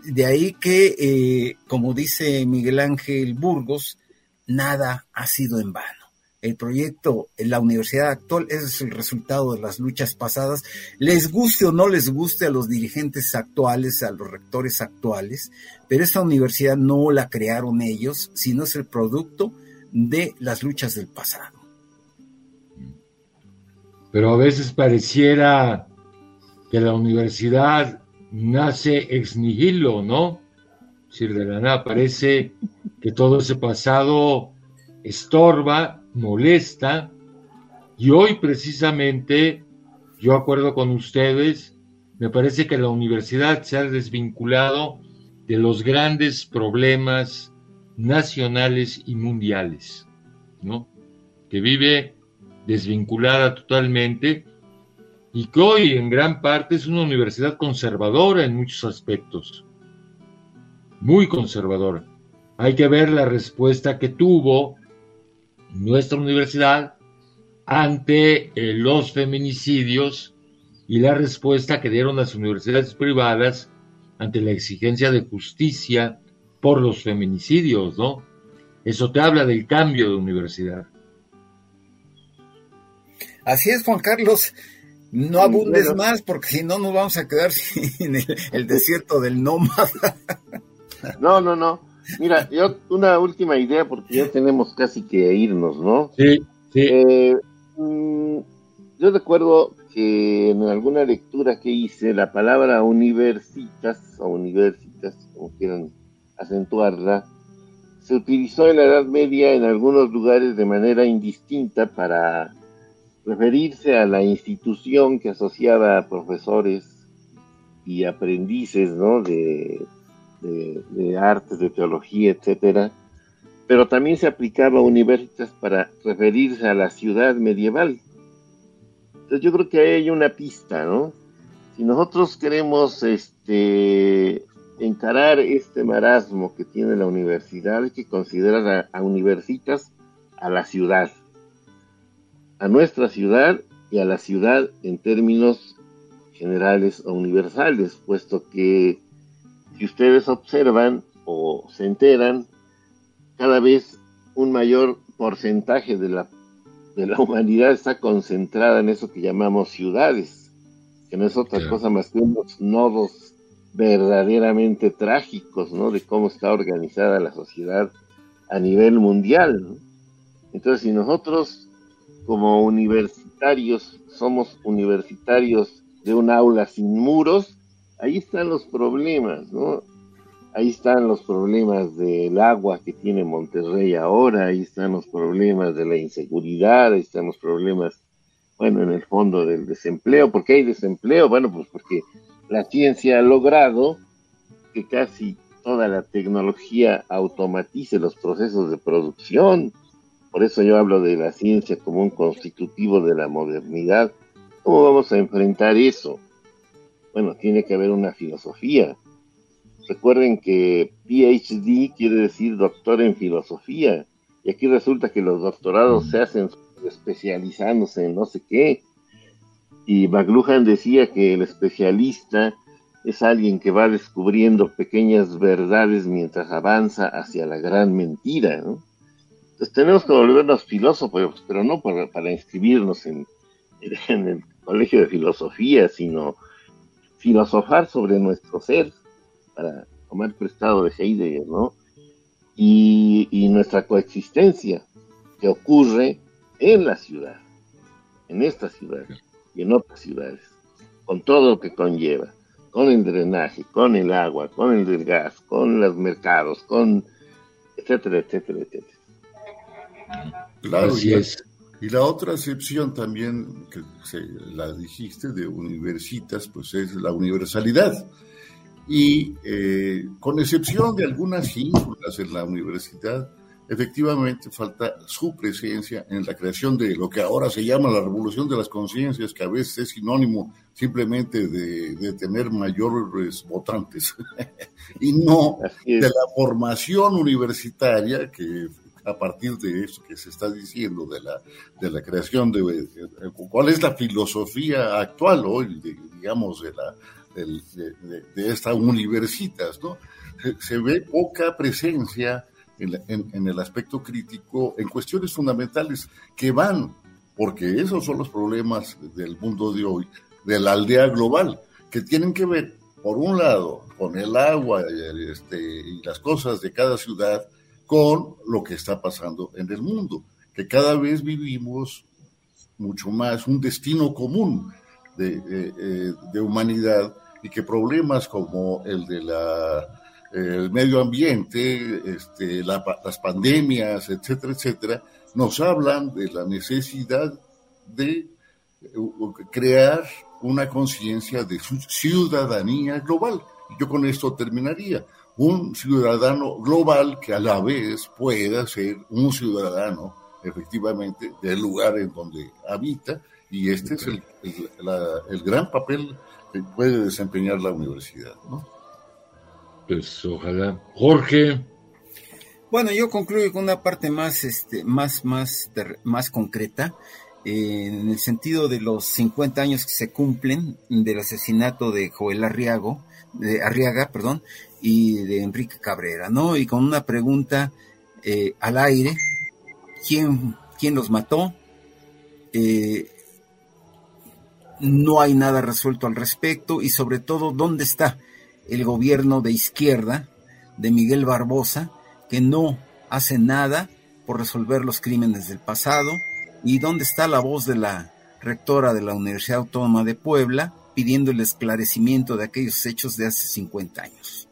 De ahí que, eh, como dice Miguel Ángel Burgos, nada ha sido en vano el proyecto la universidad actual es el resultado de las luchas pasadas, les guste o no les guste a los dirigentes actuales, a los rectores actuales, pero esta universidad no la crearon ellos, sino es el producto de las luchas del pasado. Pero a veces pareciera que la universidad nace ex nihilo, ¿no? Decir, de la nada parece que todo ese pasado estorba molesta y hoy precisamente, yo acuerdo con ustedes, me parece que la universidad se ha desvinculado de los grandes problemas nacionales y mundiales, ¿no? Que vive desvinculada totalmente y que hoy en gran parte es una universidad conservadora en muchos aspectos, muy conservadora. Hay que ver la respuesta que tuvo nuestra universidad ante eh, los feminicidios y la respuesta que dieron las universidades privadas ante la exigencia de justicia por los feminicidios, ¿no? Eso te habla del cambio de universidad. Así es, Juan Carlos. No abundes más porque si no nos vamos a quedar sin el, desierto del nómada. No, no, no. Mira, yo una última idea porque ya tenemos casi que irnos, ¿no? Sí, sí. Eh, mm, yo recuerdo que en alguna lectura que hice la palabra universitas o universitas, como quieran acentuarla, se utilizó en la Edad Media en algunos lugares de manera indistinta para referirse a la institución que asociaba a profesores y aprendices ¿no? de, de, artes, de teología, etcétera, pero también se aplicaba a universitas para referirse a la ciudad medieval. Entonces yo creo que hay una pista, ¿no? Si nosotros queremos este, encarar este marasmo que tiene la universidad, hay que considerar a universitas a la ciudad a nuestra ciudad y a la ciudad en términos generales o universales, puesto que si ustedes observan o se enteran, cada vez un mayor porcentaje de la, de la humanidad está concentrada en eso que llamamos ciudades, que no es otra cosa más que unos nodos verdaderamente trágicos, ¿no? De cómo está organizada la sociedad a nivel mundial. Entonces, si nosotros como universitarios, somos universitarios de un aula sin muros, ahí están los problemas, ¿no? Ahí están los problemas del agua que tiene Monterrey ahora, ahí están los problemas de la inseguridad, ahí están los problemas, bueno, en el fondo del desempleo. ¿Por qué hay desempleo? Bueno, pues porque la ciencia ha logrado que casi toda la tecnología automatice los procesos de producción, por eso yo hablo de la ciencia como un constitutivo de la modernidad. ¿Cómo vamos a enfrentar eso? Bueno, tiene que haber una filosofía. Recuerden que PhD quiere decir doctor en filosofía. Y aquí resulta que los doctorados se hacen especializándose en no sé qué. Y McLuhan decía que el especialista es alguien que va descubriendo pequeñas verdades mientras avanza hacia la gran mentira, ¿no? Entonces tenemos que volvernos filósofos, pero no para, inscribirnos en, el colegio de filosofía, sino filosofar sobre nuestro ser, para tomar prestado de Heidegger, ¿no? Y, y nuestra coexistencia que ocurre en la ciudad, en esta ciudad y en otras ciudades, con todo lo que conlleva, con el drenaje, con el agua, con el gas, con los mercados, con etcétera, etcétera, etcétera. Claro, y, la otra excepción también, que se, la dijiste, de universitas, pues es la universalidad. Y eh, con excepción de algunas ínsulas en la universidad, efectivamente falta su presencia en la creación de lo que ahora se llama la revolución de las conciencias, que a veces es sinónimo simplemente de, de tener mayores votantes, y no de la formación universitaria que a partir de eso que se está diciendo, de la, de la creación de, cuál es la filosofía actual hoy, digamos, de, la, de, de, universitas, ¿no? Se, ve poca presencia en, en, el aspecto crítico en cuestiones fundamentales que van, porque esos son los problemas del mundo de hoy, de la aldea global, que tienen que ver, por un lado, con el agua este, y las cosas de cada ciudad, con lo que está pasando en el mundo, que cada vez vivimos mucho más un destino común de, eh, humanidad y que problemas como el de la el medio ambiente, este, las pandemias, etcétera, etcétera, nos hablan de la necesidad de crear una conciencia de ciudadanía global. Yo con esto terminaría un ciudadano global que a la vez pueda ser un ciudadano efectivamente del lugar en donde habita y este es el, el, gran papel que puede desempeñar la universidad. ¿no? Pues ojalá. Jorge. Bueno, yo concluyo con una parte más, este, más, más, más concreta, eh, en el sentido de los 50 años que se cumplen del asesinato de Joel Arriago, de Arriaga, perdón, y de Enrique Cabrera, ¿no? Y con una pregunta eh, al aire, quién, quién los mató, eh, no hay nada resuelto al respecto y sobre todo dónde está el gobierno de izquierda de Miguel Barbosa que no hace nada por resolver los crímenes del pasado y dónde está la voz de la rectora de la Universidad Autónoma de Puebla pidiendo el esclarecimiento de aquellos hechos de hace 50 años.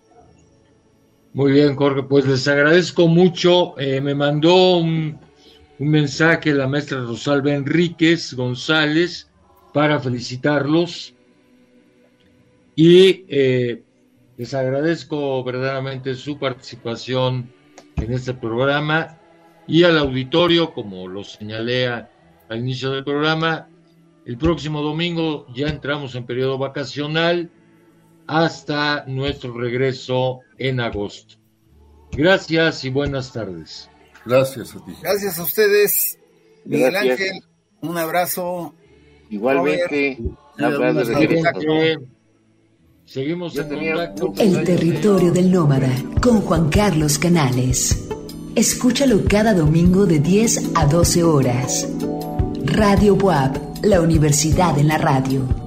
Muy bien, Jorge, pues les agradezco mucho. Eh, me mandó un, mensaje la maestra Rosalba Enríquez González para felicitarlos y eh, les agradezco verdaderamente su participación en este programa y al auditorio, como lo señalé al inicio del programa, el próximo domingo ya entramos en periodo vacacional hasta nuestro regreso en agosto. Gracias y buenas tardes. Gracias a ti. Gracias a ustedes. Miguel Ángel, un abrazo. Igualmente, Seguimos en contacto. El territorio del nómada con Juan Carlos Canales. Escúchalo cada domingo de 10 a 12 horas. Radio Buap, la universidad en la radio.